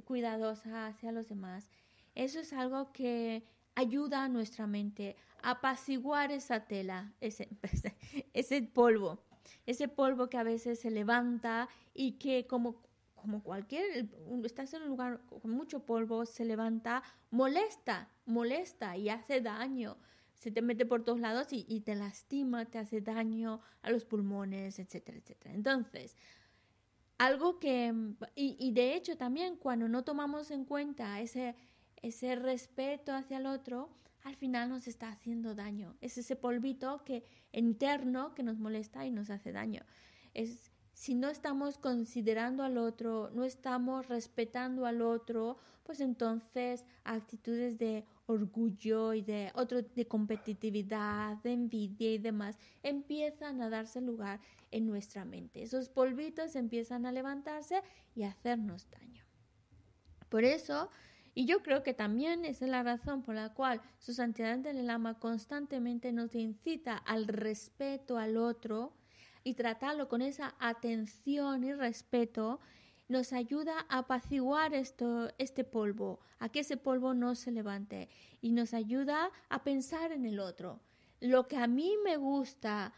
cuidadosa hacia los demás, eso es algo que ayuda a nuestra mente apaciguar esa tela, ese, ese polvo, ese polvo que a veces se levanta y que como como cualquier, estás en un lugar con mucho polvo, se levanta, molesta, molesta y hace daño. Se te mete por todos lados y, te lastima, te hace daño a los pulmones, etcétera, etcétera. Entonces, algo que, y, y, de hecho también cuando no tomamos en cuenta ese, ese respeto hacia el otro, al final nos está haciendo daño. Es ese polvito que interno que nos molesta y nos hace daño. Es, si no estamos considerando al otro, no estamos respetando al otro, pues entonces actitudes de orgullo y de otro de competitividad, de envidia y demás empiezan a darse lugar en nuestra mente. Esos polvitos empiezan a levantarse y a hacernos daño. Por eso, y yo creo que también es la razón por la cual su santidad del Lama constantemente nos incita al respeto al otro, y tratarlo con esa atención y respeto nos ayuda a apaciguar esto, este polvo, a que ese polvo no se levante y nos ayuda a pensar en el otro. Lo que a mí me gusta,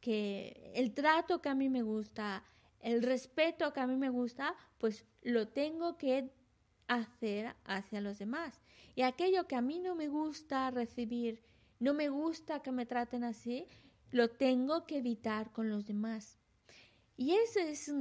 que el trato que a mí me gusta, el respeto que a mí me gusta, pues lo tengo que hacer hacia los demás. Y aquello que a mí no me gusta recibir, no me gusta que me traten así, lo tengo que evitar con los demás. Y eso es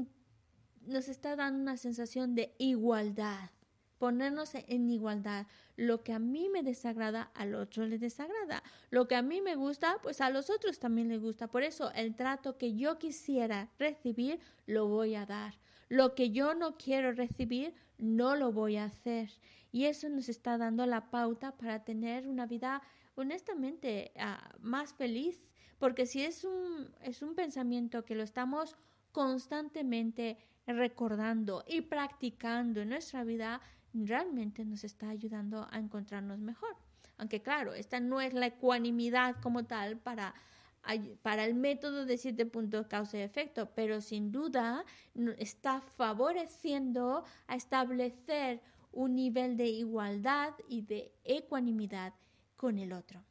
nos está dando una sensación de igualdad, ponernos en igualdad. Lo que a mí me desagrada, al otro le desagrada. Lo que a mí me gusta, pues a los otros también les gusta. Por eso el trato que yo quisiera recibir, lo voy a dar. Lo que yo no quiero recibir, no lo voy a hacer. Y eso nos está dando la pauta para tener una vida honestamente ah, más feliz porque si es un, es un pensamiento que lo estamos constantemente recordando y practicando en nuestra vida, realmente nos está ayudando a encontrarnos mejor. Aunque claro, esta no es la ecuanimidad como tal para, para el método de siete puntos causa y efecto, pero sin duda está favoreciendo a establecer un nivel de igualdad y de ecuanimidad con el otro.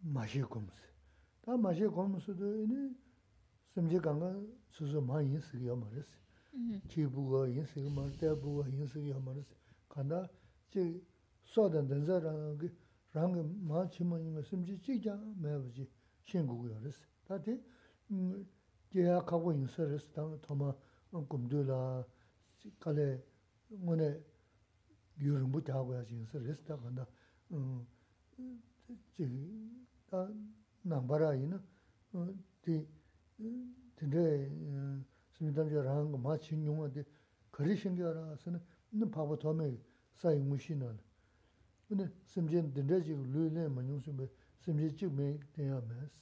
마셰 고무스 다 마셰 고무스도 이니 심지 강가 수수 많이 쓰기야 말았어. 지부가 인생이 말때 부가 인생이 말았어. 간다. 지 소든 된자랑 랑 마치만이 심지 지자 매버지 신고고 알았어. 다데 계약하고 인서스 당 도마 꿈들라 갈래 뭐네 유름부터 하고 하지 인서스 간다. 음 지금 kālē ngōne yu rīmbu jā gu yā yīng sā rīs, tā kāndā jī tā nāmbā rā yīna tī tīndrē simchī tam jā rāngi mā chīng yunga tī kari shīng yā rā sā nā pāpa tōme sā yīng mū shī nā 근데 심지엔 딘데지 루네 마뉴스메 심지 찌메 대야 메스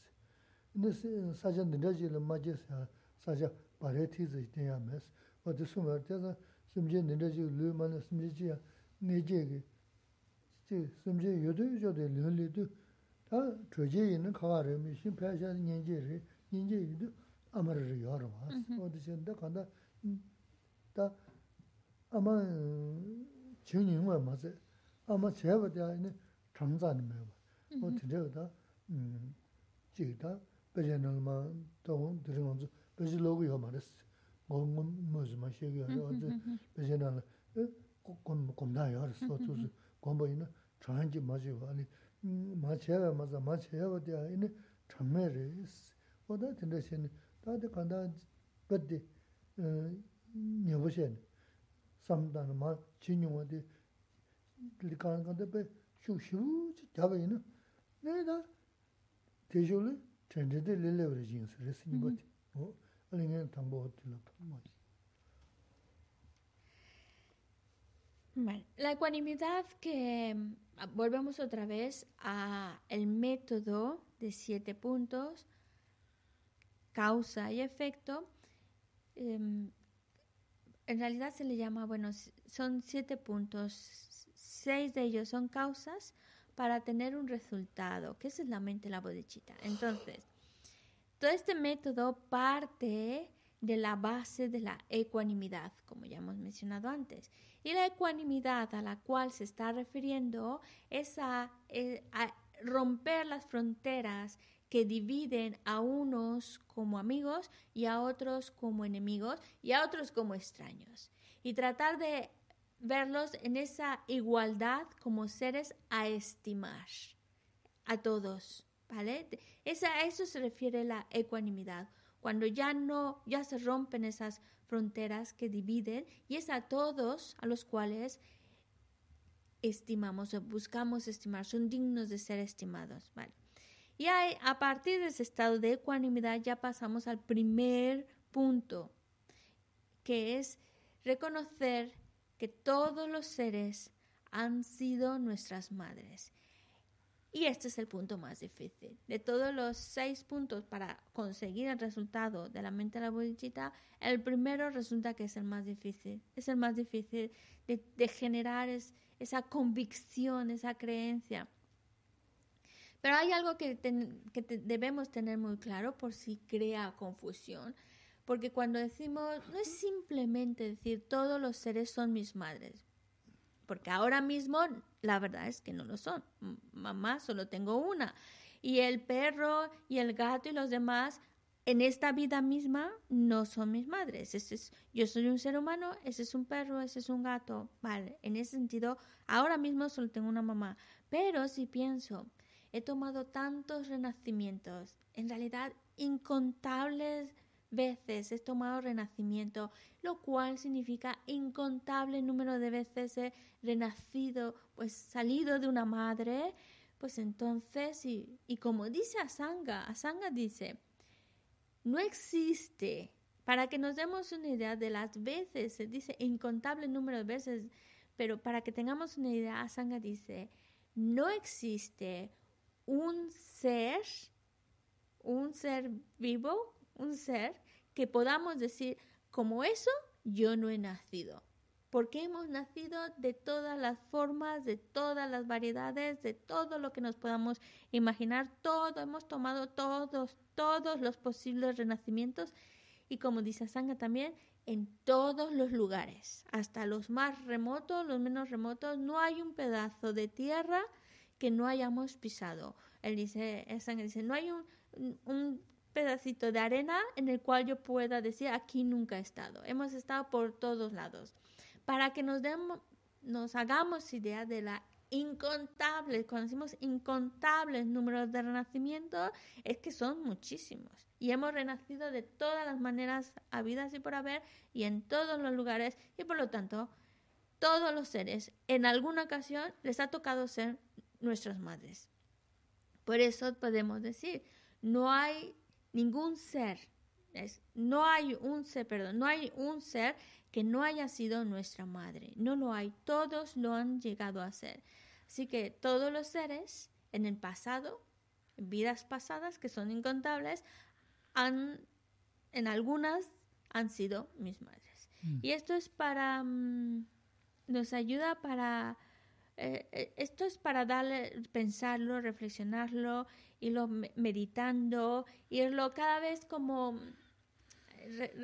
근데 사전 딘데지를 맞게서 사자 바레티즈 대야 메스 어디 숨어 때서 심지 딘데지 루만 심지지야 네제게 지 심지 요도 요도 르르도 다 조제 있는 가가를 미신 패샤 년제를 년제도 아마르 여러 봐 어디 전다 간다 다 아마 증인과 맞아 아마 제가 대하는 정자는 뭐 어떻게다 음 지다 배전을만 또 들은 거 배지 로고 요 말했어 뭐뭐 무슨 마시게 어디 배전을 꼭 곰나요 알았어 또 공부이나 저한테 맞지 아니 마체가 맞아 마체가 대하는 참매를 어디 된다신 다들 간다 bati nyabu shen, samdana ma chi nyungwa di likaan kanda pe shu shu chi gyaba ina, naya da teisho li chanchi di li lewa ri jingi sari singi bati, o, ali ngay tambo hoti la pa ma chi. Vale. La ecuanimidad que mm, volvemos otra vez a el método de siete puntos, causa y efecto. em, en realidad se le llama, bueno, son siete puntos, seis de ellos son causas para tener un resultado, que es la mente, la bodechita. Entonces, todo este método parte de la base de la ecuanimidad, como ya hemos mencionado antes. Y la ecuanimidad a la cual se está refiriendo es a, eh, a romper las fronteras que dividen a unos como amigos y a otros como enemigos y a otros como extraños. Y tratar de verlos en esa igualdad como seres a estimar a todos, ¿vale? Esa, a eso se refiere la ecuanimidad, cuando ya no, ya se rompen esas fronteras que dividen y es a todos a los cuales estimamos o buscamos estimar, son dignos de ser estimados, ¿vale? Y a partir de ese estado de ecuanimidad ya pasamos al primer punto, que es reconocer que todos los seres han sido nuestras madres. Y este es el punto más difícil. De todos los seis puntos para conseguir el resultado de la mente de la bodhicitta, el primero resulta que es el más difícil. Es el más difícil de, generar es- esa convicción, esa creencia. Pero hay algo que, que debemos tener muy claro por si crea confusión. Porque cuando decimos, no es simplemente decir todos los seres son mis madres. Porque ahora mismo la verdad es que no lo son. Mamá solo tengo una. Y el perro y el gato y los demás en esta vida misma no son mis madres. Ese es, yo soy un ser humano, ese es un perro, ese es un gato. Vale, en ese sentido, ahora mismo solo tengo una mamá. Pero si pienso, he tomado tantos renacimientos, en realidad incontables veces he tomado renacimiento, lo cual significa incontable número de veces he renacido, pues salido de una madre, pues entonces, y, y como dice Asanga, Asanga dice, no existe, para que nos demos una idea de las veces, se dice incontable número de veces, pero para que tengamos una idea, Asanga dice, no existe un ser, un ser vivo, un ser que podamos decir, como eso, yo no he nacido. Porque hemos nacido de todas las formas, de todas las variedades, de todo lo que nos podamos imaginar, todo, hemos tomado todos, todos los posibles renacimientos y como dice Sangha también, en todos los lugares, hasta los más remotos, los menos remotos, no hay un pedazo de tierra que no hayamos pisado. Él dice, Sangha dice, no hay un, un pedacito de arena en el cual yo pueda decir aquí nunca he estado. Hemos estado por todos lados. Para que nos demos, nos hagamos idea de la incontables, cuando decimos incontables números de renacimiento, es que son muchísimos. Y hemos renacido de todas las maneras habidas y por haber y en todos los lugares y por lo tanto todos los seres en alguna ocasión les ha tocado ser nuestras madres. Por eso podemos decir, no hay ningún ser, no hay un ser, perdón, no hay un ser que no haya sido nuestra madre. No lo hay, todos lo han llegado a ser. Así que todos los seres en el pasado, en vidas pasadas, que son incontables, han, en algunas han sido mis madres. Mm. Y esto es para, um, nos ayuda para, eh, esto es para darle, pensarlo, reflexionarlo, irlo meditando, irlo cada vez como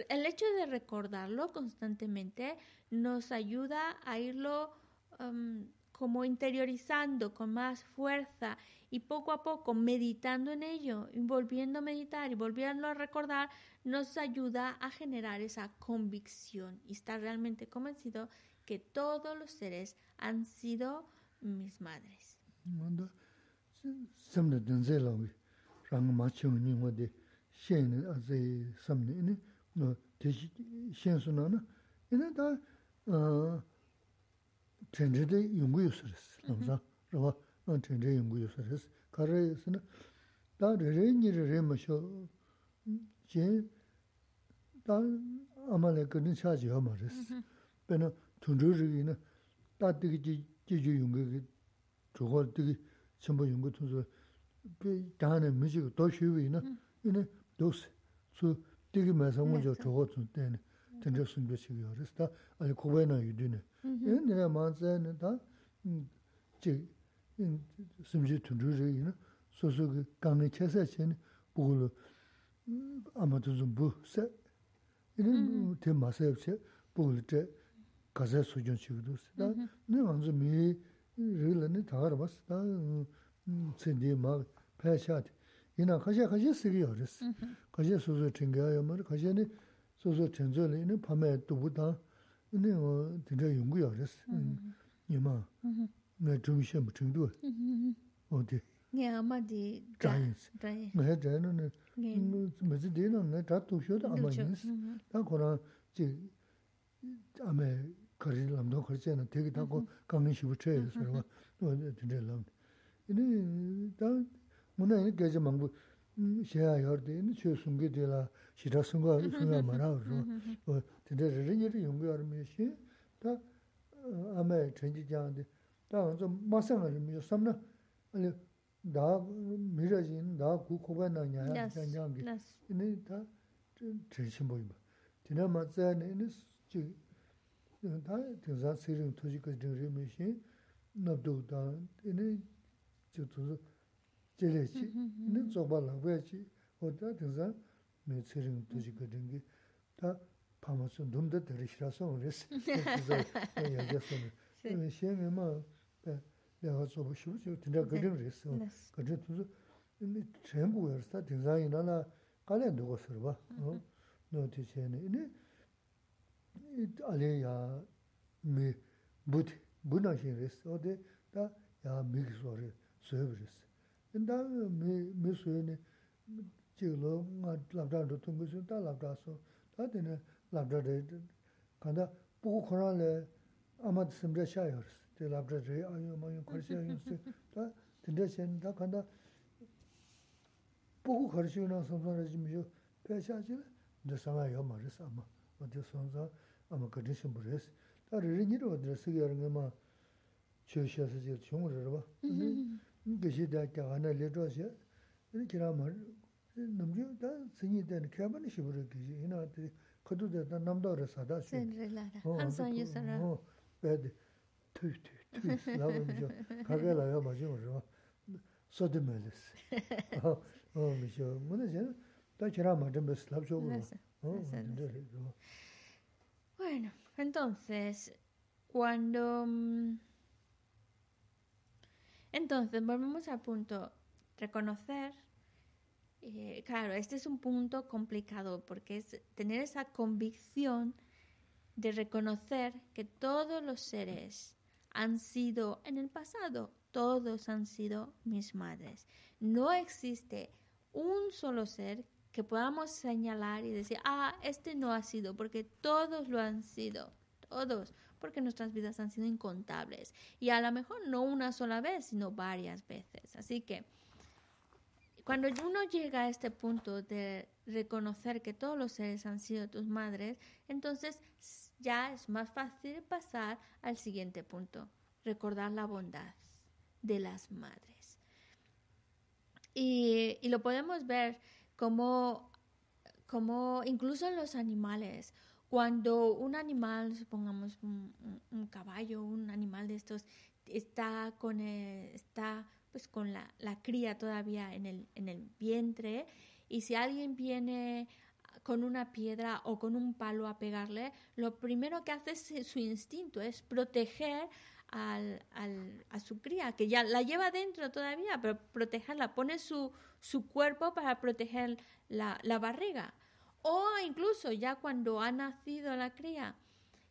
el hecho de recordarlo constantemente nos ayuda a irlo um, como interiorizando con más fuerza y poco a poco meditando en ello y volviendo a meditar y volviendo a recordar nos ayuda a generar esa convicción y estar realmente convencido que todos los seres han sido mis madres. no samda dhanze lawi, rānga māchiyōng nīngwa de shen azay samda, ini shen suna na, ini tā tenze de yungu yusaris, lamsa, rāwa tenze yungu yusaris, kāra yasana, tā rere niri re masho, jen tā amale kani chāji yama res, mm-hmm. pena tundru rigi na, tā tiki jiju yungu ki, chukwa tiki chenpo yungu tunzu, dhāne mūjiga dō shūwi na, yunā dōs, su tīki mēsā mūjiga chōgō tsun tēne, tēnzhā mm-hmm. sūngbā chīga yoris, tā āli kōbay nā yudu nē. Yunā nirā mānsā nē, tā mm, chī mm, sūmjī tunzhū rī yunā, su su kāngi chēsā chēne, būgulu āmā mm, tunzu bū sē, yunā tē māsā yab chē, būgulu chē kāsā sūjōn chīga dōs, tā nirā mānsā mm-hmm. mī rilani tagar bas, ta tsindi ma paya shaati. Ina kasha kasha sigi yoris. Kasha suzo tinga yomar, kasha ni suzo tinzo li, ina pamaya tubu tang, ina tinda yungu yoris. Ima, nga chumi shenpa tingduwa. Ode. Nga ama di drayins. Nga drayino na, mazi di na nga drat tuksho da ama yins. Ta kora, ji, ama 거리 람도 거리잖아 되게 타고 강릉 시부 쳐야 서로 또 진짜 람 이네 다 문에 계제 망부 셰야 열대 이네 최순게 되라 시라 순가 순가 말아 그래서 어 진짜 저리니 용거하면 시다 아메 전지장한테 다 먼저 마상을 미요 삼나 아니 다 미라진 다 구코바나냐 장장기 이네 다 제신 보이면 지나마자네 이네 xin bo yi ba tina ma za ne ini ji da ting san si ring tu ji ka jing ri mi xin nab du da ini ji tu zu je le chi ini zo ba la ba chi o da ting san me si ring tu ji ka jing gi da pa ma su dum da de ri shira song re si zo ya ge so ne Sí. ini xin me ma ba ya ga zo bu shi bu ji tinda ga jing re si Las. 그저 두서 이 전부여서 등산이나 가래 누구 서봐 어 너한테 전에 이네 ale ya mi bud buna shin res ode da ya mi so re so res. Da mi mi so ne ji lo ma la da do tung so da la da so da de ne la da de kan da bu ko ra le ama de sim re sha yo res de la da re a yo ma yo ko sha yo se da de de shen da kan da bu ko na so so re ji mi yo pe sha ji de sa ma yo ma res ama. 선해 지미요 배샤지 근데 상하여 말했어 아마 어디 선서 아마 그런 심부레스 다 리니로 어디 쓰게 하는 게마 최셔서 저 중으로 봐 그시 대가 하나 레도시 이렇게 말 남주 다 승이 되는 캐바니 시부르 기지 이나들 그도 되다 남도를 사다 시 Se relara. Han san yu sara. 어 배드 투투투 나오면서 가게라요 맞죠 소드멜스 어 미셔 뭐는 저 다치라 맞은 베스 랍쇼 Las. 어 las, las. 근데 Bueno, entonces, cuando... mm, Entonces, volvemos al punto, reconocer, eh, claro, este es un punto complicado porque es tener esa convicción de reconocer que todos los seres han sido, en el pasado, todos han sido mis madres. No existe un solo ser que podamos señalar y decir, ah, este no ha sido, porque todos lo han sido, todos, porque nuestras vidas han sido incontables. Y a lo mejor no una sola vez, sino varias veces. Así que cuando uno llega a este punto de reconocer que todos los seres han sido tus madres, entonces ya es más fácil pasar al siguiente punto, recordar la bondad de las madres. Y, y lo podemos ver como, como incluso los animales, cuando un animal, supongamos un, un- caballo, un animal de estos, está con, está pues con la, la cría todavía en el, en el vientre y si alguien viene con una piedra o con un palo a pegarle, lo primero que hace es su instinto, es proteger al, al- a su cría, que ya la lleva dentro todavía, pero protegerla, pone su, su cuerpo para proteger la, barriga. O incluso ya cuando ha nacido la cría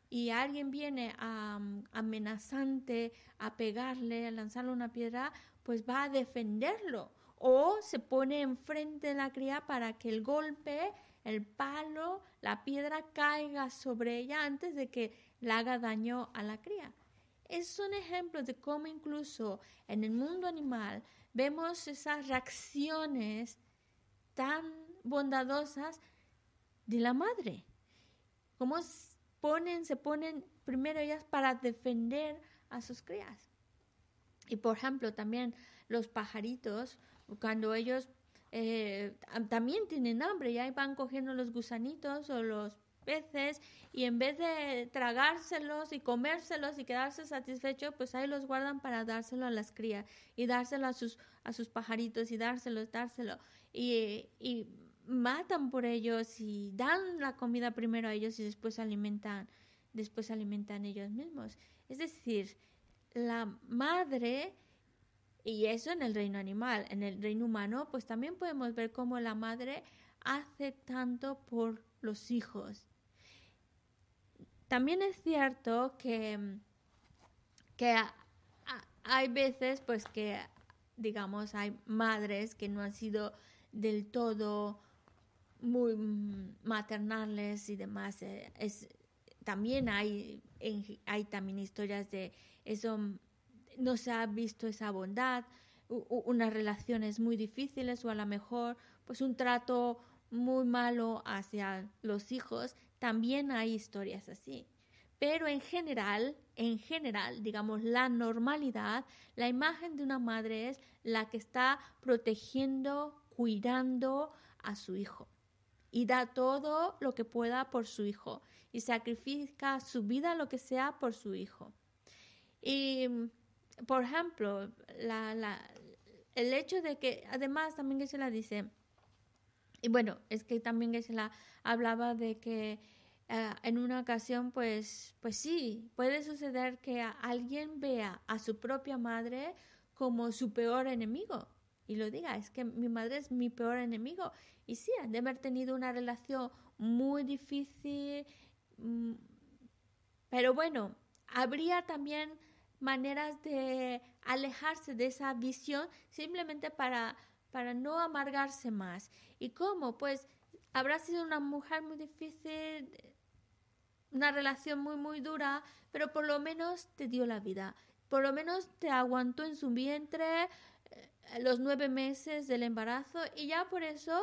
y alguien viene a, amenazante a pegarle, a lanzarle una piedra, pues va a defenderlo. O se pone enfrente de la cría para que el golpe el palo, la piedra caiga sobre ella antes de que le haga daño a la cría. Es un ejemplo de cómo incluso en el mundo animal vemos esas reacciones tan bondadosas de la madre. Cómo ponen, se ponen primero ellas para defender a sus crías. Y por ejemplo, también los pajaritos, cuando ellos eh, también tienen hambre, ya van cogiendo los gusanitos o los peces y en vez de tragárselos y comérselos y quedarse satisfechos, pues ahí los guardan para dárselo a las crías y dárselo a sus, a sus pajaritos y dárselos, dárselo. Y, y matan por ellos y dan la comida primero a ellos y después alimentan, después alimentan ellos mismos. Es decir, la madre, y eso en el reino animal, en el reino humano, pues también podemos ver cómo la madre hace tanto por los hijos. También es cierto que, que hay veces pues que digamos hay madres que no han sido del todo muy maternales y demás. Eh, también hay, hay también historias de eso, no se ha visto esa bondad, unas relaciones muy difíciles o a lo mejor pues un trato muy malo hacia los hijos, también hay historias así. Pero en general, en general, digamos, la normalidad, la imagen de una madre es la que está protegiendo, cuidando a su hijo y da todo lo que pueda por su hijo y sacrifica su vida, lo que sea, por su hijo. Y, por ejemplo, el hecho de que, además, también que se la dice, y bueno, es que también que se la hablaba de que eh, en una ocasión, pues, pues sí, puede suceder que alguien vea a su propia madre como su peor enemigo y lo diga, es que mi madre es mi peor enemigo. Y sí, han de haber tenido una relación muy difícil, mm, pero bueno, habría también maneras de alejarse de esa visión simplemente para, para no amargarse más. ¿Y cómo? Pues habrá sido una mujer muy difícil, una relación muy, muy dura, pero por lo menos te dio la vida. Por lo menos te aguantó en su vientre, los nueve meses del embarazo y ya por eso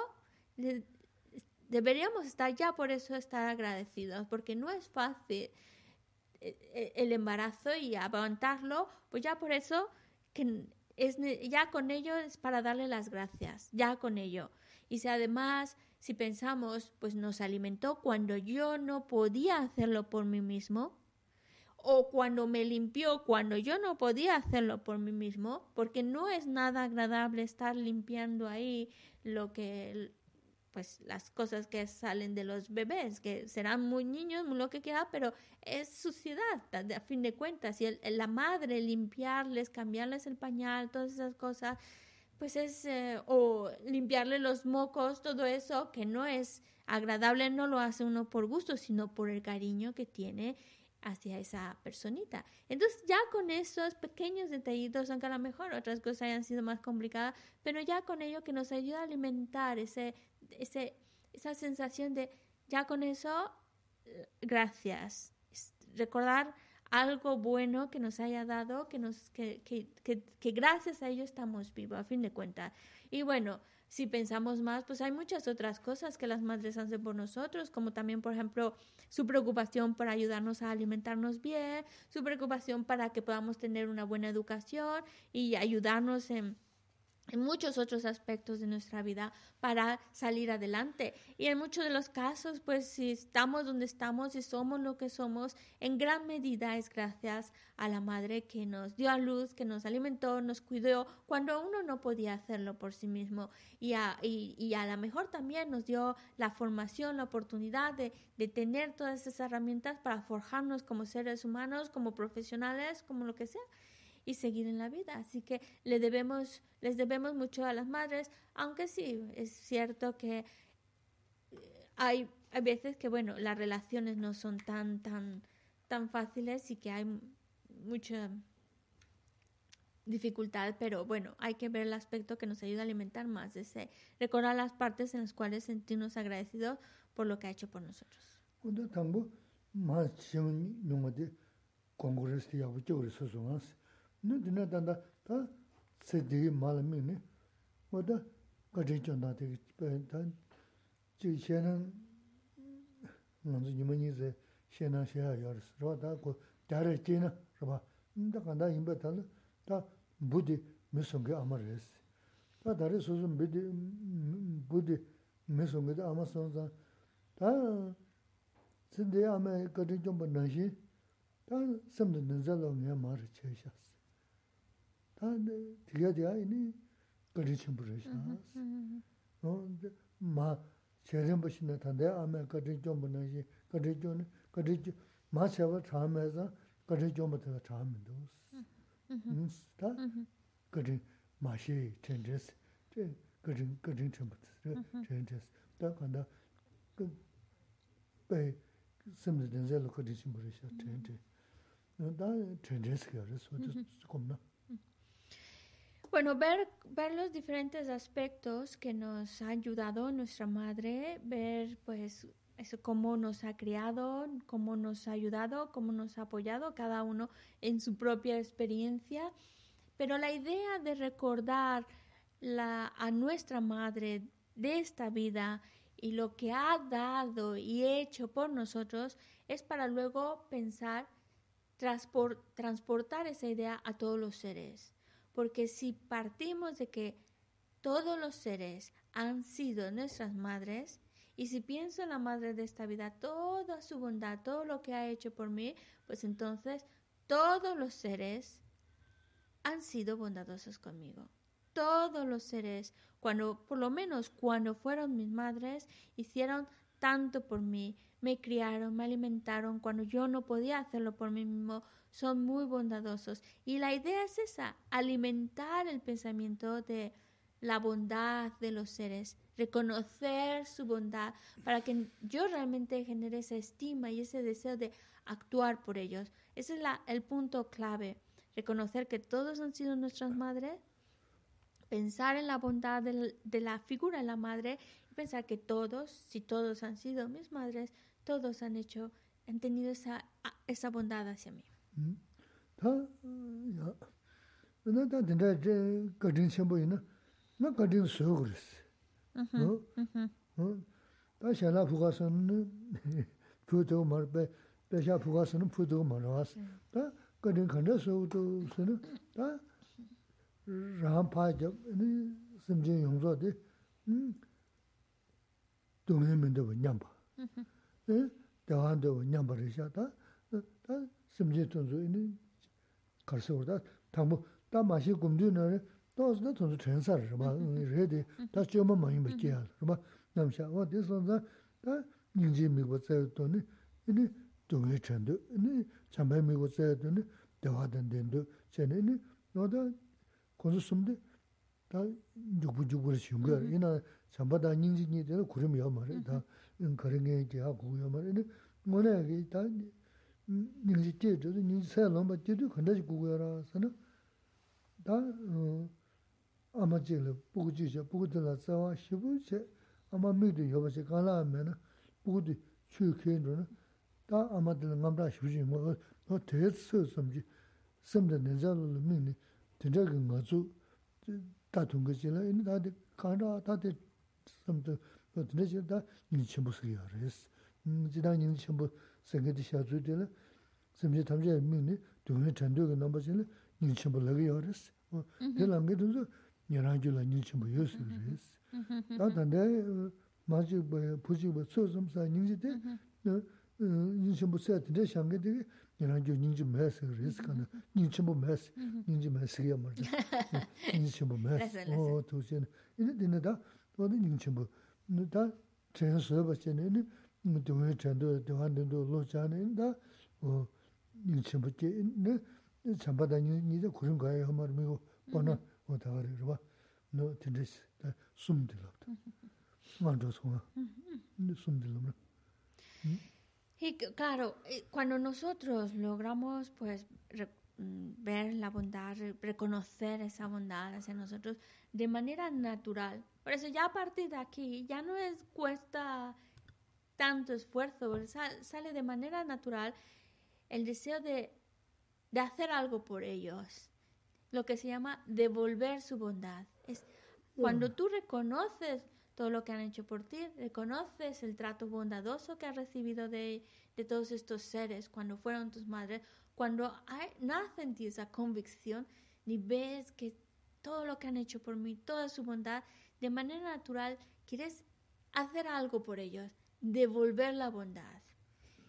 deberíamos estar ya por eso estar agradecidos porque no es fácil eh, eh, el embarazo y aguantarlo pues ya por eso que es ya con ello es para darle las gracias ya con ello. Y si además si pensamos pues nos alimentó cuando yo no podía hacerlo por mí mismo o cuando me limpió cuando yo no podía hacerlo por mí mismo, porque no es nada agradable estar limpiando ahí lo que pues las cosas que salen de los bebés, que serán muy niños, muy lo que quiera, pero es suciedad, a fin de cuentas, y la madre limpiarles, cambiarles el pañal, todas esas cosas, pues es, eh, o limpiarle los mocos, todo eso, que no es agradable, no lo hace uno por gusto, sino por el cariño que tiene hacia esa personita. Entonces ya con esos pequeños detallitos, aunque a lo mejor otras cosas hayan sido más complicadas, pero ya con ello que nos ayuda a alimentar ese, ese, esa sensación de ya con eso, gracias. Recordar algo bueno que nos haya dado, que, nos, que, que, que, que gracias a ello estamos vivos, a fin de cuentas. Y bueno, si pensamos más, pues hay muchas otras cosas que las madres hacen por nosotros, como también, por ejemplo, su preocupación para ayudarnos a alimentarnos bien, su preocupación para que podamos tener una buena educación y ayudarnos en en muchos otros aspectos de nuestra vida para salir adelante. Y en muchos de los casos, pues si estamos donde estamos y somos lo que somos, en gran medida es gracias a la madre que nos dio a luz, que nos alimentó, nos cuidó, cuando uno no podía hacerlo por sí mismo. Y a, y, a lo mejor también nos dio la formación, la oportunidad de, de tener todas esas herramientas para forjarnos como seres humanos, como profesionales, como lo que sea y seguir en la vida. Así que le debemos, les debemos mucho a las madres, aunque sí, es cierto que eh, hay, hay veces que, bueno, las relaciones no son tan, tan, tan fáciles y que hay mucha dificultad, pero bueno, hay que ver el aspecto que nos ayuda a alimentar más ese, recordar las partes en las cuales sentirnos agradecidos por lo que ha hecho por nosotros. nū dīnā dāndā tā sē dīgī māla mī nī, wā tā gādhī chāndā tīgī bāyā tā jī xēnā ngā dzī yīmā nī sē xēnā xēhā yā rīs, rā tā kō dhārā jī nā rā bā, tā kāndā yīmbā tā nā tā būdhī mī sōngi āmā rīs. Tā dhārī sōsō būdhī mī sōngi tā āmā sōngsā, tā sē dī āmā gādhī chāmbā nā xī, tā samdā nā zā lō ngā mā rī chē xās. 다 되게 돼야 이니 거리 좀 부르시나 어 마, 제대로 보시면 탄데 아메 거리 좀 보는지 거리 좀 거리 마 세워 참에서 거리 좀 붙어 참면 음. 다 거리 마시 텐데스 제 거리 거리 좀 붙어 텐데스. 다 간다. 그배 심지된 젤로 거리 좀 부르셔 텐데 다 텐데스 거를 소주 겁나? Bueno, ver, ver los diferentes aspectos que nos ha ayudado nuestra madre, ver pues cómo nos ha criado, cómo nos ha ayudado, cómo nos ha apoyado, cada uno en su propia experiencia. Pero la idea de recordar la, a nuestra madre de esta vida y lo que ha dado y hecho por nosotros es para luego pensar, transportar esa idea a todos los seres. Porque si partimos de que todos los seres han sido nuestras madres, y si pienso en la madre de esta vida, toda su bondad, todo lo que ha hecho por mí, pues entonces todos los seres han sido bondadosos conmigo. Todos los seres, cuando, por lo menos cuando fueron mis madres, hicieron tanto por mí, me criaron, me alimentaron cuando yo no podía hacerlo por mí mismo, son muy bondadosos. Y la idea es esa, alimentar el pensamiento de la bondad de los seres, reconocer su bondad para que yo realmente genere esa estima y ese deseo de actuar por ellos. Ese es la, el punto clave, reconocer que todos han sido nuestras madres, pensar en la bondad de, la figura de la madre y pensar que todos, si todos han sido mis madres, todos han hecho, han tenido esa, esa bondad hacia mí. tā yā, nā tā tindā gādhīn chēmbu yinā, nā gādhīn sō gōrīs. Tā shēlā phūgā sōn phū tō mār bē, bē shā phūgā sōn phū tō mār wās. Tā gādhīn khanda sō tō sōn, tā rāṁ pā yab, sīm jīn yōng sō tī, dōng yīn mīn tō bō nyam bā. Dāwān tō bō nyam bā rī shā, tā, tā 심지 tonzo ini karsi urda, tangbo, ta mashi gumdi nare, ta osna tonzo trensar, rima, redi, ta chioma mahi makiya, rima, namsha, wa di sonza, ta nyingji migwa tsaya toni, ini dungi chendo, ini chambay migwa tsaya toni, dewa dan dendo, chene, ini, wada, konzo sumdi, ta yugbu yugbu rishi yunga, ina chamba da nyingji nyi dena kurim yamari, ta, in karingi ya kuku yamari, ini, ngona yagi, ta, nā yā kī, tā nīng jī kē chō, nīng jī sā yā lōng bā, kē tū khanda jī gu gu yā rā, sā na, tā, 아마 제일 보고 주셔 보고 들어서 싶으시 아마 미도 여보시 가라면 보고 추케는 다 아마들 남다 싶으시 뭐너 대서 섬지 섬데 내자를 미니 진짜가 맞죠 다 동거지라 이 다들 가라 다들 섬도 너 내셔다 니 전부 쓰여 그랬어 음 지단 니 전부 생각이 샤주들 섬지 담제 미니 sengati shazu dila, semchi tamchaya mingni, dukhani chanduyo ka namba zila, nilchimbo laga yawaris. Dila amge dunzo, nirangyo la nilchimbo yosu yawaris. Da tanda, machikba, puchikba, tso zamsa, nilchi de, nilchimbo saya tanda shange digi, nirangyo nilchi mayas yawaris kana, nilchimbo mayas, nilchi mayas ya marja, nilchimbo mayas, o, toshena. Ina dina da, wada nilchimbo, da, chayan soya bachayana, xe na ine dunga chen do, dunga dindo lo cha na ine da nyingchi mbo ke ine chamba da nyingchi kurin kaya ya mar migo bona no Y claro, eh, cuando nosotros logramos pues mm, ver la bondad, reconocer esa bondad hacia nosotros de manera natural. Por eso ya a partir de aquí ya no es cuesta tanto esfuerzo, sale de manera natural el deseo de, de hacer algo por ellos, lo que se llama devolver su bondad. Es cuando tú reconoces todo lo que han hecho por ti, reconoces el trato bondadoso que has recibido de, de todos estos seres cuando fueron tus madres, cuando hay, nace en ti esa convicción y ves que todo lo que han hecho por mí, toda su bondad, de manera natural quieres hacer algo por ellos, devolver la bondad.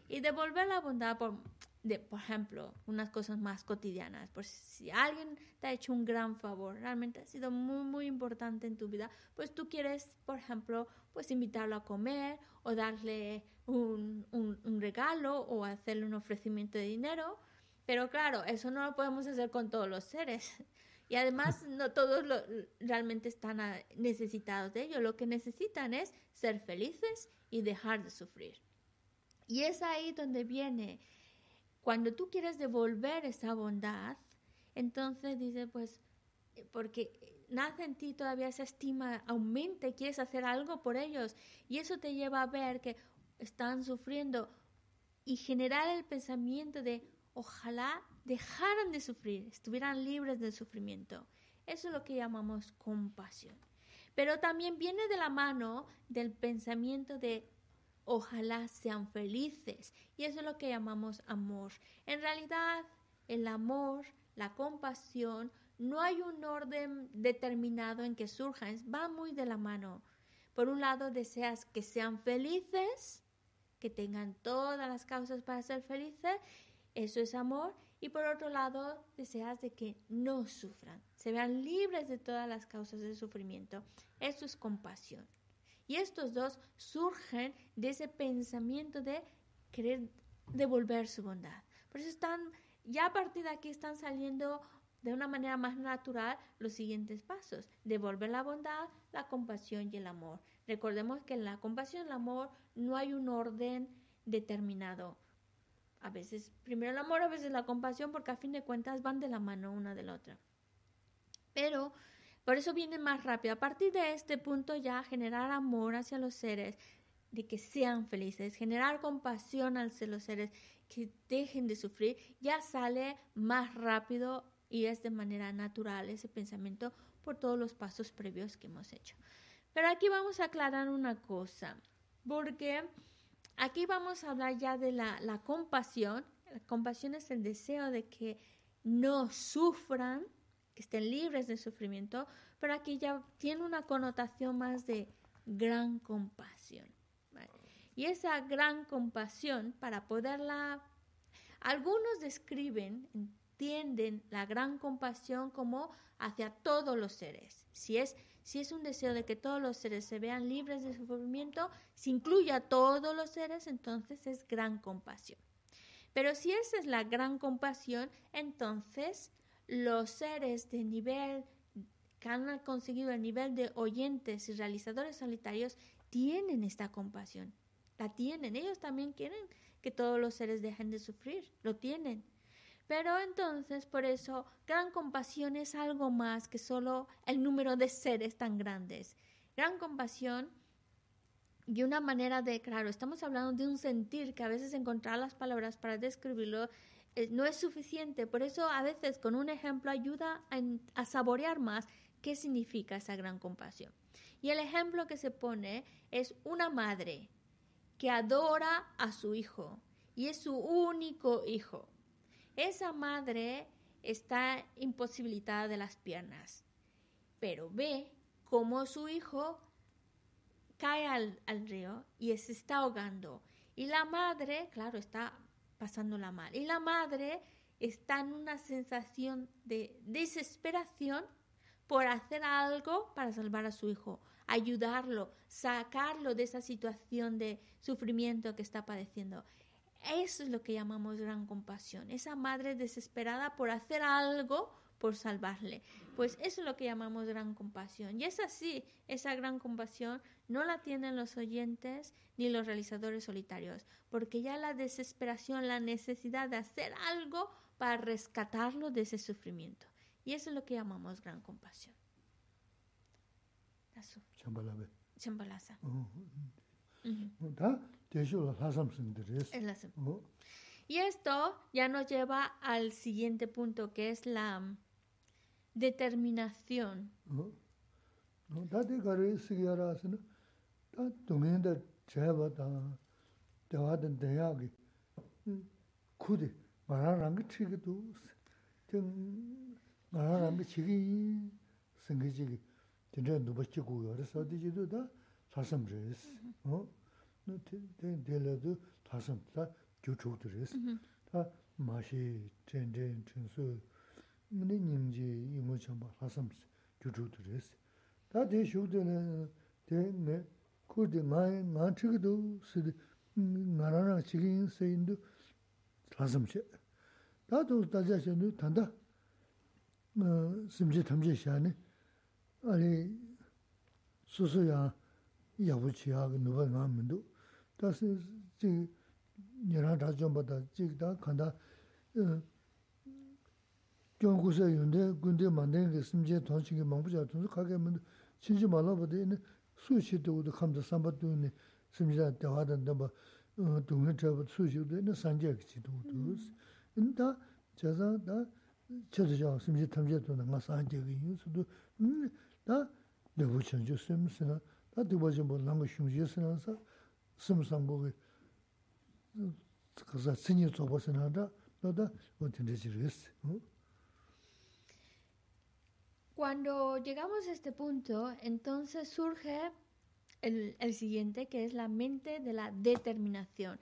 Y devolver la bondad por de, por ejemplo, unas cosas más cotidianas. Pues si alguien te ha hecho un gran favor, realmente ha sido muy, muy importante en tu vida, pues tú quieres, por ejemplo, pues invitarlo a comer o darle un, un, regalo o hacerle un ofrecimiento de dinero. Pero claro, eso no lo podemos hacer con todos los seres. Y además no todos lo, realmente están necesitados de ello. Lo que necesitan es ser felices y dejar de sufrir. Y es ahí donde viene cuando tú quieres devolver esa bondad, entonces dice, pues, porque nace en ti todavía esa estima, aumenta quieres hacer algo por ellos. Y eso te lleva a ver que están sufriendo y generar el pensamiento de ojalá dejaran de sufrir, estuvieran libres del sufrimiento. Eso es lo que llamamos compasión. Pero también viene de la mano del pensamiento de ojalá sean felices. Y eso es lo que llamamos amor. En realidad, el amor, la compasión, no hay un orden determinado en que surjan, va muy de la mano. Por un lado, deseas que sean felices, que tengan todas las causas para ser felices, eso es amor. Y por otro lado, deseas de que no sufran, se vean libres de todas las causas de sufrimiento. Eso es compasión. Y estos dos surgen de ese pensamiento de querer devolver su bondad. Por eso están, ya a partir de aquí están saliendo de una manera más natural los siguientes pasos. Devolver la bondad, la compasión y el amor. Recordemos que en la compasión y el amor no hay un orden determinado. A veces primero el amor, a veces la compasión, porque a fin de cuentas van de la mano una de la otra. Pero por eso viene más rápido. A partir de este punto ya generar amor hacia los seres, de que sean felices, generar compasión hacia los seres, que dejen de sufrir, ya sale más rápido y es de manera natural ese pensamiento por todos los pasos previos que hemos hecho. Pero aquí vamos a aclarar una cosa, porque aquí vamos a hablar ya de la, compasión. La compasión es el deseo de que no sufran estén libres de sufrimiento, pero aquí ya tiene una connotación más de gran compasión. Y esa gran compasión, para poderla... Algunos describen, entienden la gran compasión como hacia todos los seres. Si es, si es un deseo de que todos los seres se vean libres de sufrimiento, si incluye a todos los seres, entonces es gran compasión. Pero si esa es la gran compasión, entonces los seres de nivel que han conseguido el nivel de oyentes y realizadores solitarios tienen esta compasión. La tienen. Ellos también quieren que todos los seres dejen de sufrir. Lo tienen. Pero entonces, por eso, gran compasión es algo más que solo el número de seres tan grandes. Gran compasión y una manera de, claro, estamos hablando de un sentir que a veces encontrar las palabras para describirlo eh, no es suficiente. Por eso a veces con un ejemplo ayuda a, saborear más qué significa esa gran compasión. Y el ejemplo que se pone es una madre que adora a su hijo y es su único hijo. Esa madre está imposibilitada de las piernas, pero ve cómo su hijo cae al, al río y se está ahogando. Y la madre, claro, está pasándola mal. Y la madre está en una sensación de desesperación por hacer algo para salvar a su hijo, ayudarlo, sacarlo de esa situación de sufrimiento que está padeciendo. Eso es lo que llamamos gran compasión. Esa madre desesperada por hacer algo por salvarle. Pues eso es lo que llamamos gran compasión. Y es así, esa gran compasión no la tienen los oyentes ni los realizadores solitarios, porque ya la desesperación, la necesidad de hacer algo para rescatarlo de ese sufrimiento. Y eso es lo que llamamos gran compasión. Y esto ya nos lleva al siguiente punto, que es la determinación. 다섬 레스 어. 데레도 다섬 다 교초도 레스 다 마시 젠젠 춘수. 문에 님지 이모 좀 다섬 교초도 레스 다 대쇼드는 대네. 코디 마이 마치기도 시디 나라랑 지긴 세인도 다섬시 다도 다자셔도 단다. 어 심지 탐지 아니 수수야. yabu chiyaga nuba nga mendo. Tasi chigi nirang rachomba da chigi da kanda gyongu se yunde gunde mandengi simje tonchigi mangbu cha tunzu kage mendo chinji malaba de ine su shi de uda kamda samba du ine simje da dewa dan damba dungi chaba su shi uda ine sanje ki chi du udu. Ine da chaza da chaza chao simje tamje du nga sanje ki yin su du da lebu chanjo simsina Cuando llegamos a este punto, entonces surge el, el, siguiente, que es la mente de la determinación.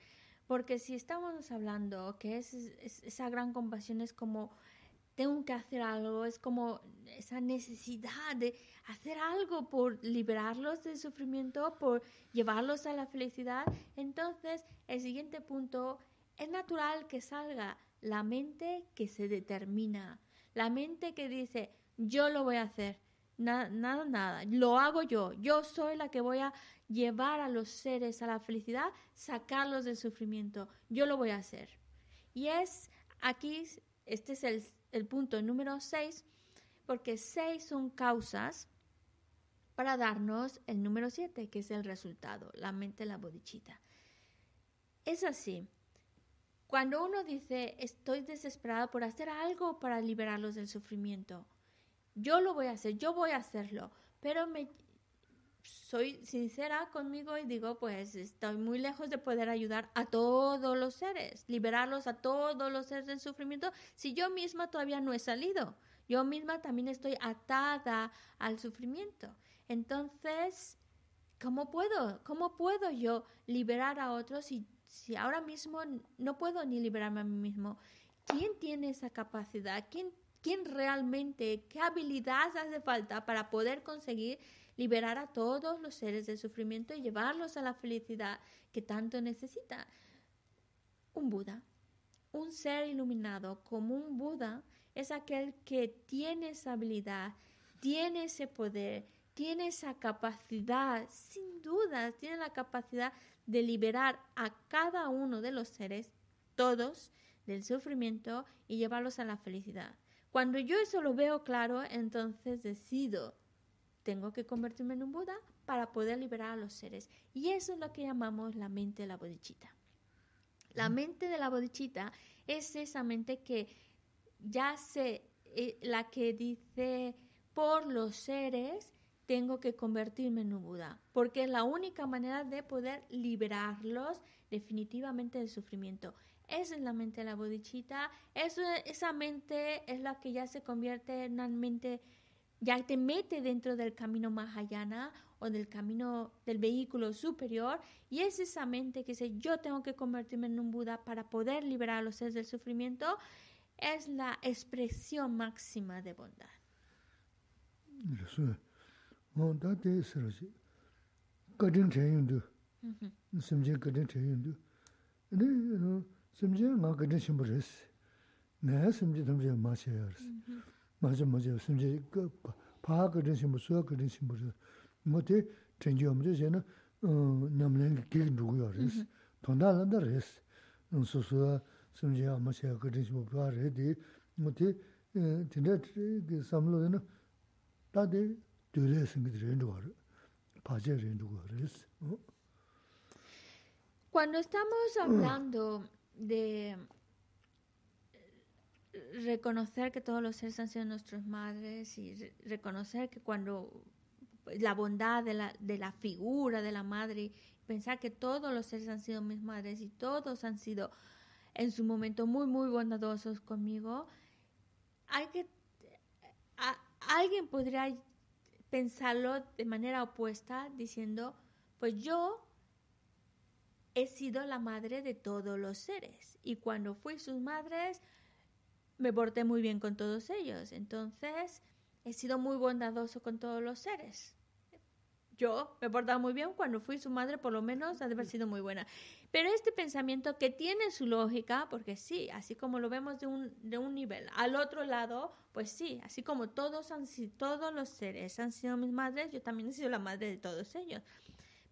Porque si estamos hablando que es, esa gran compasión es como tengo que hacer algo, es como esa necesidad de hacer algo por liberarlos del sufrimiento, por llevarlos a la felicidad. Entonces, el siguiente punto, es natural que salga la mente que se determina, la mente que dice, yo lo voy a hacer, nada, nada, nada, lo hago yo, yo soy la que voy a llevar a los seres a la felicidad, sacarlos del sufrimiento, yo lo voy a hacer. Y es aquí, este es el el punto número 6, porque 6 son causas para darnos el número 7, que es el resultado, la mente la bodichita. Es así. Cuando uno dice, estoy desesperado por hacer algo para liberarlos del sufrimiento, yo lo voy a hacer, yo voy a hacerlo, pero me, soy sincera conmigo y digo, pues estoy muy lejos de poder ayudar a todos los seres, liberarlos a todos los seres del sufrimiento, si yo misma todavía no he salido. Yo misma también estoy atada al sufrimiento. Entonces, ¿cómo puedo? ¿Cómo puedo yo liberar a otros si, si ahora mismo no puedo ni liberarme a mí mismo? ¿Quién tiene esa capacidad? ¿Quién, quién realmente, qué habilidad hace falta para poder conseguir liberar a todos los seres del sufrimiento y llevarlos a la felicidad que tanto necesitan. Un Buda, un ser iluminado como un Buda, es aquel que tiene esa habilidad, tiene ese poder, tiene esa capacidad, sin duda, tiene la capacidad de liberar a cada uno de los seres, todos, del sufrimiento y llevarlos a la felicidad. Cuando yo eso lo veo claro, entonces decido tengo que convertirme en un Buda para poder liberar a los seres. Y eso es lo que llamamos la mente de la bodichita. La mente de la bodichita es esa mente que ya sé, eh, la que dice, por los seres tengo que convertirme en un Buda, porque es la única manera de poder liberarlos definitivamente del sufrimiento. Esa es la mente de la bodichita, esa mente es la que ya se convierte en una mente ya te mete dentro del camino Mahayana o del camino del vehículo superior y es esa mente que dice yo tengo que convertirme en un Buda para poder liberar a los seres del sufrimiento, es la expresión máxima de bondad. 맞아 맞아 심지 그 파가 된 심부 수가 그런 심부 뭐대 전지 없는 저는 어 남는 게 누구야 그래서 돈달한다 그래서 소소가 심지 아마 제가 그런 심부 바래디 뭐대 진짜 그 삼로는 다들 되려 생기들 거 알아 바제 렌도 그래서 어 Cuando estamos hablando de reconocer que todos los seres han sido nuestras madres y re- reconocer que cuando pues, la bondad de la, de la figura de la madre, pensar que todos los seres han sido mis madres y todos han sido en su momento muy, muy bondadosos conmigo, alguien podría pensarlo de manera opuesta diciendo, pues yo he sido la madre de todos los seres y cuando fui sus madres me porté muy bien con todos ellos. Entonces he sido muy bondadoso con todos los seres. Yo me he portado muy bien cuando fui su madre, por lo menos ha de haber sido muy buena. Pero este pensamiento que tiene su lógica, porque sí, así como lo vemos de un, de un nivel al otro lado, pues sí, así como todos, han, todos los seres han sido mis madres, yo también he sido la madre de todos ellos.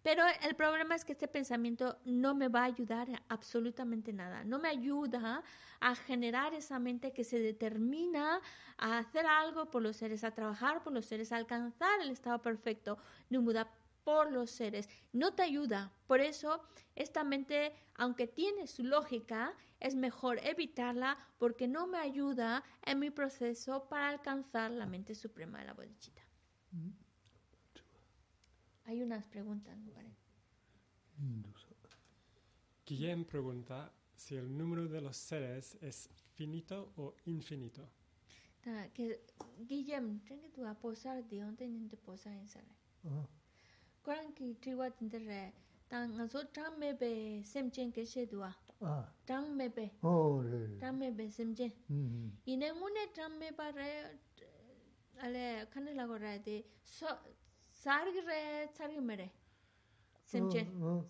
Pero el problema es que este pensamiento no me va a ayudar absolutamente nada. No me ayuda a generar esa mente que se determina a hacer algo por los seres, a trabajar por los seres, a alcanzar el estado perfecto Buda por los seres. No te ayuda. Por eso, esta mente, aunque tiene su lógica, es mejor evitarla porque no me ayuda en mi proceso para alcanzar la mente suprema de la bodhicitta. Hay unas preguntas, me parece. Guillem pregunta si el número de los seres es finito o infinito. Da, que Guillem, tengo tu aposar de donde ni te posa en sale. Cuando que triwa tendré tan aso tan me be semchen que se dua. Ah. Tan me be. Oh, le. Tan me be semchen. Mm-hmm. Y ninguna tan me pare ale canela gorade so sargi re, sargi me re. Sem chen. 어.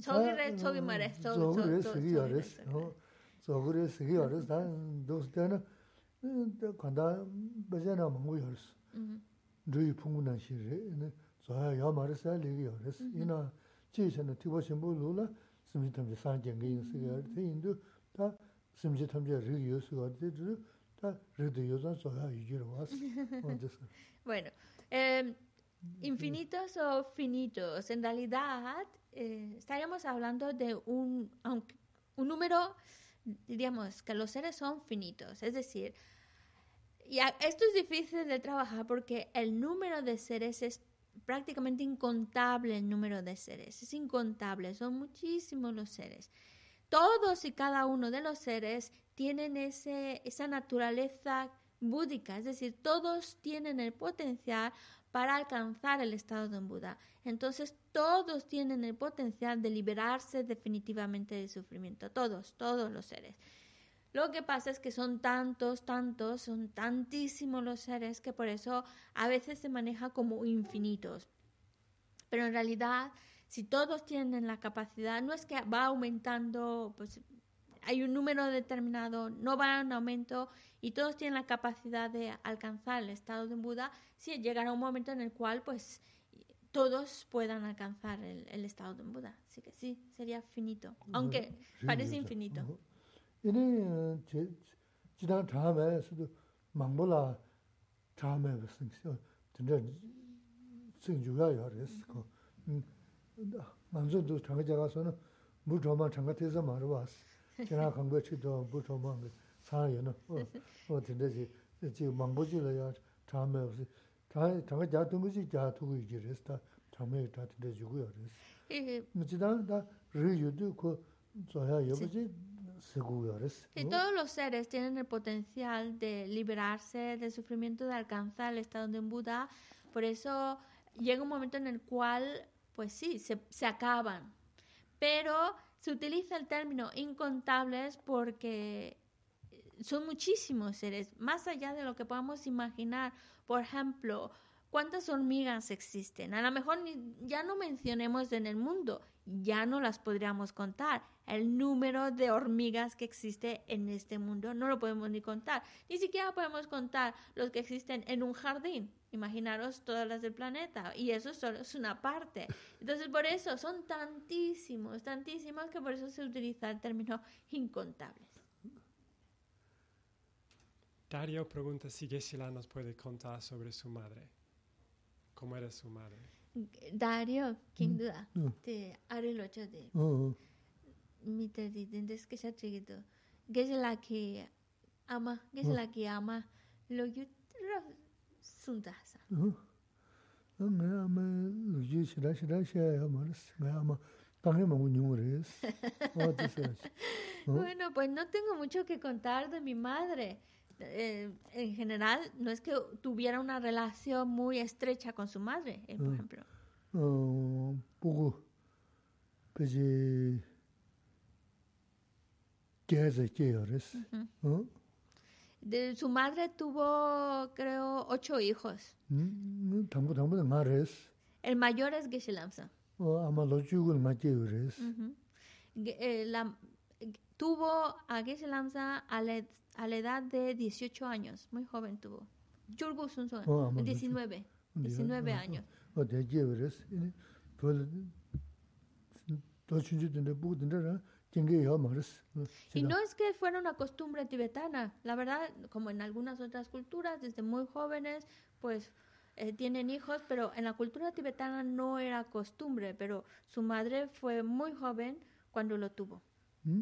Sogi re, sogi me re. So- so- 저그래 so- 쓰기 sogi re, 어렸어. sogi re. 어. 저그래 쓰기 어렸어. 난 도스 때는 음, 간다 버전아 먹고 어렸어. Mhm. 르이 풍문한 시래. 네. 저야 야 말했어. 리기 어렸어. 이나 지선은 티보 신부 루라 심지 탐지 산경게 인스가 인도 다 심지 탐지 르기 요소가 어디 다 르드 요자 저야 이기로 왔어. 어디서. Bueno, eh, infinitos o finitos. En realidad, eh, estaríamos hablando de un, un número, diríamos que los seres son finitos. Es decir, y esto es difícil de trabajar porque el número de seres es prácticamente incontable el número de seres. Es incontable, son muchísimos los seres. Todos y cada uno de los seres tienen ese, esa naturaleza búdica, es decir, todos tienen el potencial para alcanzar el estado de un Buda. Entonces, todos tienen el potencial de liberarse definitivamente del sufrimiento, todos, todos los seres. Lo que pasa es que son tantos, tantos, son tantísimos los seres que por eso a veces se maneja como infinitos. Pero en realidad, si todos tienen la capacidad, no es que va aumentando, pues hay un número determinado, no va en aumento y todos tienen la capacidad de alcanzar el estado de Buda, sí llegará un momento en el cual pues todos puedan alcanzar el, el estado de Buda. Así que sí, sería finito, aunque parece infinito. 이 to yo no o ya Y todos los seres tienen el potencial de liberarse del sufrimiento, de alcanzar el estado de Buda. Por eso llega un momento en el cual, pues sí, se, se acaban. Pero se utiliza el término incontables porque son muchísimos seres, más allá de lo que podamos imaginar. Por ejemplo, cuántas hormigas existen. A lo mejor ya no mencionemos en el mundo, ya no las podríamos contar. El número de hormigas que existe en este mundo no lo podemos ni contar. Ni siquiera podemos contar los que existen en un jardín. Imaginaros todas las del planeta. Y eso solo es una parte. Entonces, por eso son tantísimos, tantísimos que por eso se utiliza el término incontables. Dario pregunta si Geshe-la nos puede contar sobre su madre. ¿Cómo era su madre? Dario, sin duda. De Arelocho de. Mi desde que se ha chiquito. Que es la que ama, que es la que ama lo que sundasa. Nga ama lo que shira shira shira amaras. Nga ama tangue mangu nyungres. Bueno, pues no tengo mucho que contar de mi madre. Eh, en general no es que tuviera una relación muy estrecha con su madre, eh, por ejemplo. Poco, pues, de, su madre tuvo, creo, ocho hijos. El mayor es Geshe Lamsa. Eh, tuvo a Geshe Lamsa a la a la edad de 18 años, muy joven tuvo. Yorgo Sunson, 19, 19 años. Y no es que fuera una costumbre tibetana, la verdad, como en algunas otras culturas, desde muy jóvenes, pues eh, tienen hijos, pero en la cultura tibetana no era costumbre, pero su madre fue muy joven cuando lo tuvo. ¿Mm?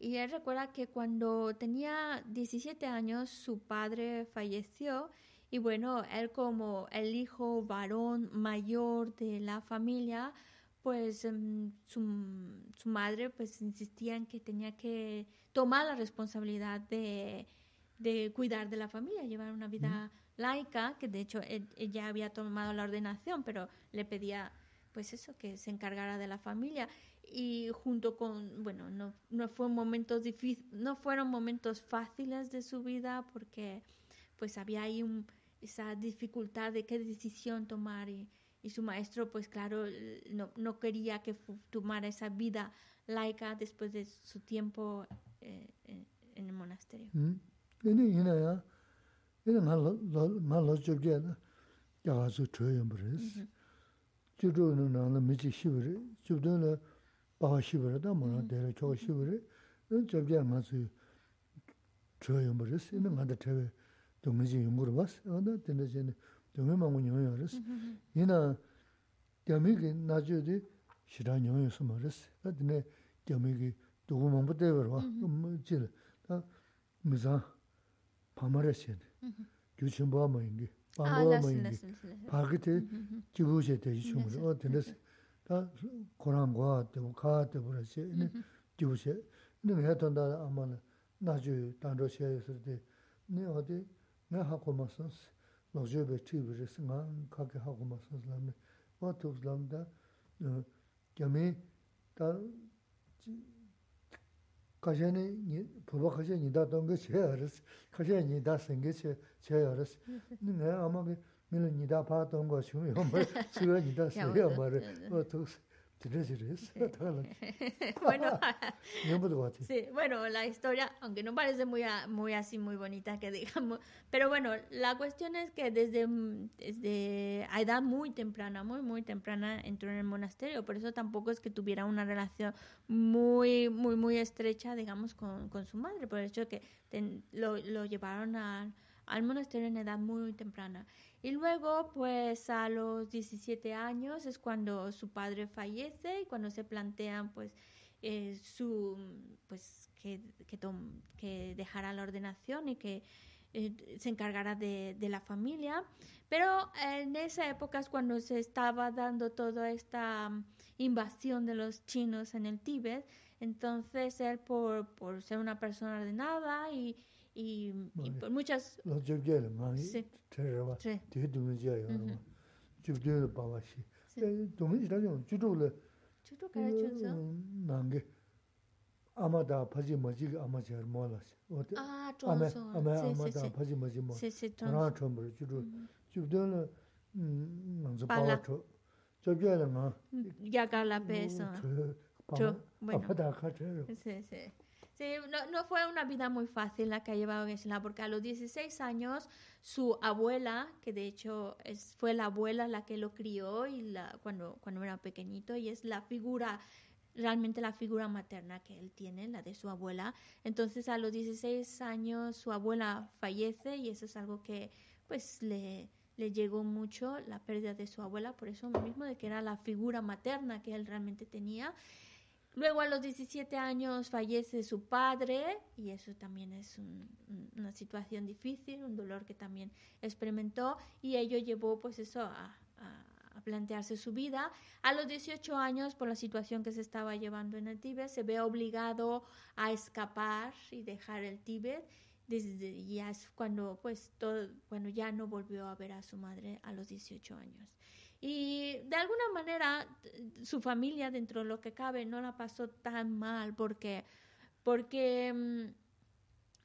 y él recuerda que cuando tenía 17 años su padre falleció y bueno, él como el hijo varón mayor de la familia, pues em, su, su madre pues insistía en que tenía que tomar la responsabilidad de, de cuidar de la familia, llevar una vida laica, que de hecho él, ya había tomado la ordenación, pero le pedía pues eso, que se encargara de la familia y junto con, bueno, no, no, fue momentos difícil, no fueron momentos fáciles de su vida porque pues había ahí un, esa dificultad de qué decisión tomar y, y su maestro pues claro no, no, quería que tomara esa vida laica después de su tiempo eh, en, en, el monasterio. Mm. Uh. 이나야. 이제 말로 말로 저게다. 야가서 줘요 버렸어. 주로는 나는 미지 시버리. 주도는 바 시버리다 뭐라 내가 저 시버리. 은 저게 가서 줘요 버렸어. 이는 나한테 제가 동네지 물어봤어. 어느 때는 전에 동네만 오냐 그랬어. 이나 겸이기 나중에 시간 영어서 말했어. 근데 겸이기 누구만 못 되버와. 뭐 질. 다 무사 파마르신. 규칙 뭐 인게. Ah, 방법 las- 뭐 인게. las- las- 바게트 기부제 되지 좀 어, 근데서 다 고난과 되고 가때 버렸지. 네. 기부제. 근데 내가 돈다 아마는 나주 단로 시에서 네 어디 내 하고 맞서 로저베 티브르스 나 가게 하고 맞서 라면 뭐 도스람다 어 겸이 다 가전에 니 부부 가전 니다 동거 제알았 가전 니다 생게 제 제알았 근데 아마 그 bueno, sí, bueno, la historia, aunque no parece muy, muy así, muy bonita que digamos, pero bueno, la cuestión es que desde, desde a edad muy temprana, muy, muy temprana, entró en el monasterio, por eso tampoco es que tuviera una relación muy, muy, muy estrecha, digamos, con, con su madre, por el hecho de que ten, lo, lo llevaron al, al monasterio en edad muy temprana. Y luego, pues a los 17 años es cuando su padre fallece y cuando se plantean, pues, eh, su pues que, que, tom- que dejara la ordenación y que eh, se encargara de, de la familia pero en esa época es cuando se estaba dando toda esta mm, invasión de los chinos en el Tíbet. Entonces él por, por ser una persona ordenada y, y, y por muchas... Lo chubye le ma, tre rwa, te dungi jia ya rwa, chubye le bawa shi. Dungi jira yung, chuduk le... Chuduk kaya chunza? Nangi, ama da paji maji ki ama jia rwa la shi. Ah, chonso. Ama ama da paji maji mo, rana chombar, chuduk. Chubye le, nangzi bawa cho, chubye le nga... Yaga la pesa. Tre, bawa, apa da ka tre rwa. Sí, sí. No, fue una vida muy fácil la que ha llevado Geshe-la, porque a los 16 años su abuela, que de hecho fue la abuela la que lo crió y cuando, cuando era pequeñito, y es la figura, realmente la figura materna que él tiene, la de su abuela. Entonces a los 16 años su abuela fallece y eso es algo que pues le, le llegó mucho la pérdida de su abuela, por eso mismo de que era la figura materna que él realmente tenía. Luego a los 17 años fallece su padre y eso también es un- un- una situación difícil, un dolor que también experimentó y ello llevó pues eso a, plantearse su vida. A los 18 años, por la situación que se estaba llevando en el Tíbet, se ve obligado a escapar y dejar el Tíbet. Desde, ya es cuando pues todo, bueno, ya no volvió a ver a su madre a los 18 años. Y de alguna manera su familia, dentro de lo que cabe, no la pasó tan mal porque, porque mm,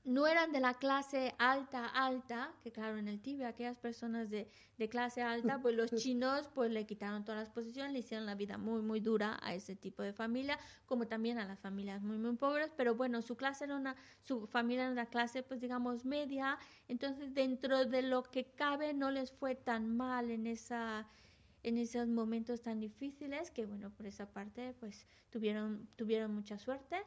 no eran de la clase alta, alta, que claro, en el Tíbet aquellas personas de, de clase alta, pues los chinos pues le quitaron todas las posiciones, le hicieron la vida muy, muy dura a ese tipo de familia, como también a las familias muy, muy pobres, pero bueno, su clase era una, su familia era una clase pues digamos media, entonces dentro de lo que cabe no les fue tan mal en esa en esos momentos tan difíciles que bueno por esa parte pues tuvieron tuvieron mucha suerte.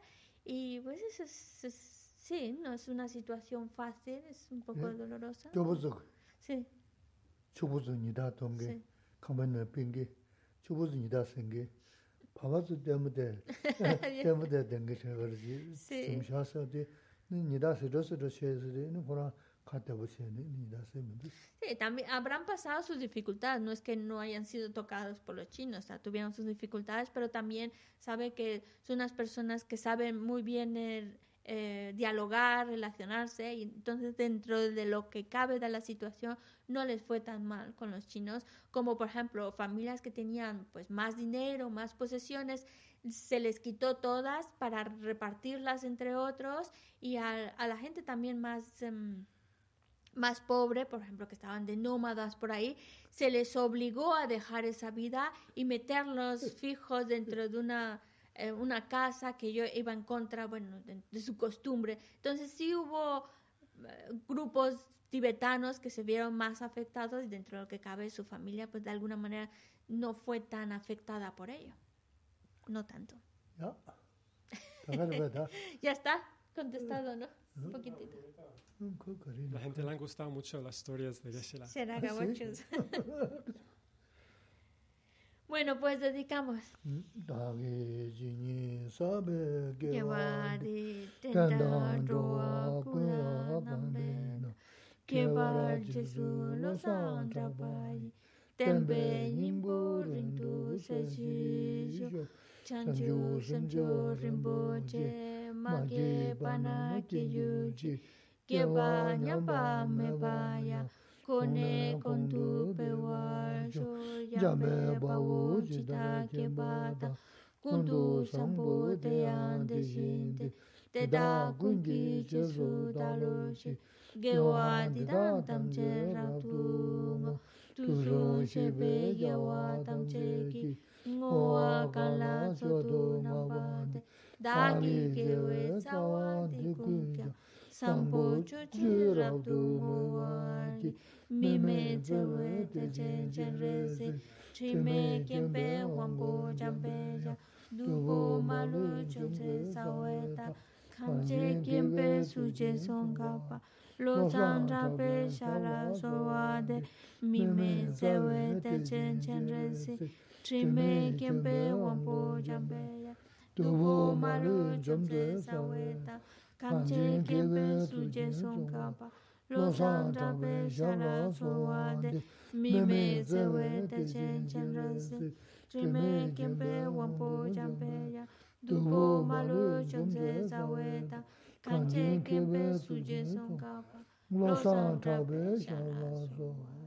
Y pues eso es, es- sí no es una situación fácil es un poco Eh, dolorosa sí. sí. Sí. Sí, también habrán pasado sus dificultades, no es que no hayan sido tocados por los chinos, o sea, tuvieron sus dificultades, pero también sabe que son unas personas que saben muy bien eh, eh, dialogar, relacionarse, y entonces dentro de lo que cabe de la situación no les fue tan mal con los chinos, como por ejemplo familias que tenían pues más dinero, más posesiones, se les quitó todas para repartirlas entre otros y a, a la gente también más... em, más pobre, por ejemplo, que estaban de nómadas por ahí, se les obligó a dejar esa vida y meterlos fijos dentro de una, eh, una casa que yo iba en contra, bueno, de, de su costumbre. Entonces sí hubo eh, grupos tibetanos que se vieron más afectados y dentro de lo que cabe su familia, pues de alguna manera no fue tan afectada por ello. No tanto. ya está contestado, ¿no? Un poquitito. La gente le han gustado mucho las historias de Geshe-la. Será Ah, gabochos. Bueno, pues dedicamos. que vaya pa me vaya kone kontu pe wa jo ya me ba u chita da ke bata kundu sambo te ande jinde te da, da kungi jesu da, da lo shi. ge wa di da tam che ra tu tu zo che be ge wa tam che ki. ngo wa ka la zo do na ba te. da ki ke we sa wa di kung sampo cho chi rab du ngu wa ki mi me tse we te chen chen re se chi me kien pe wang po jam pe ja du po ma lu chun tse sa we ta kan che kien pe su che song ka pa lo zang ra pe sha la so wa de mi me tse we te chen chen re se chi me kien pe wang po jam pe ja du po ma lu chun tse sa we ta kanche kebe suje songkapa, losan tabe shara suwade, mime zewe techen chenrasi, trime kebe wampo jampeya, dupo malu chonze zaweta, kanche kebe suje songkapa, losan tabe shara suwade.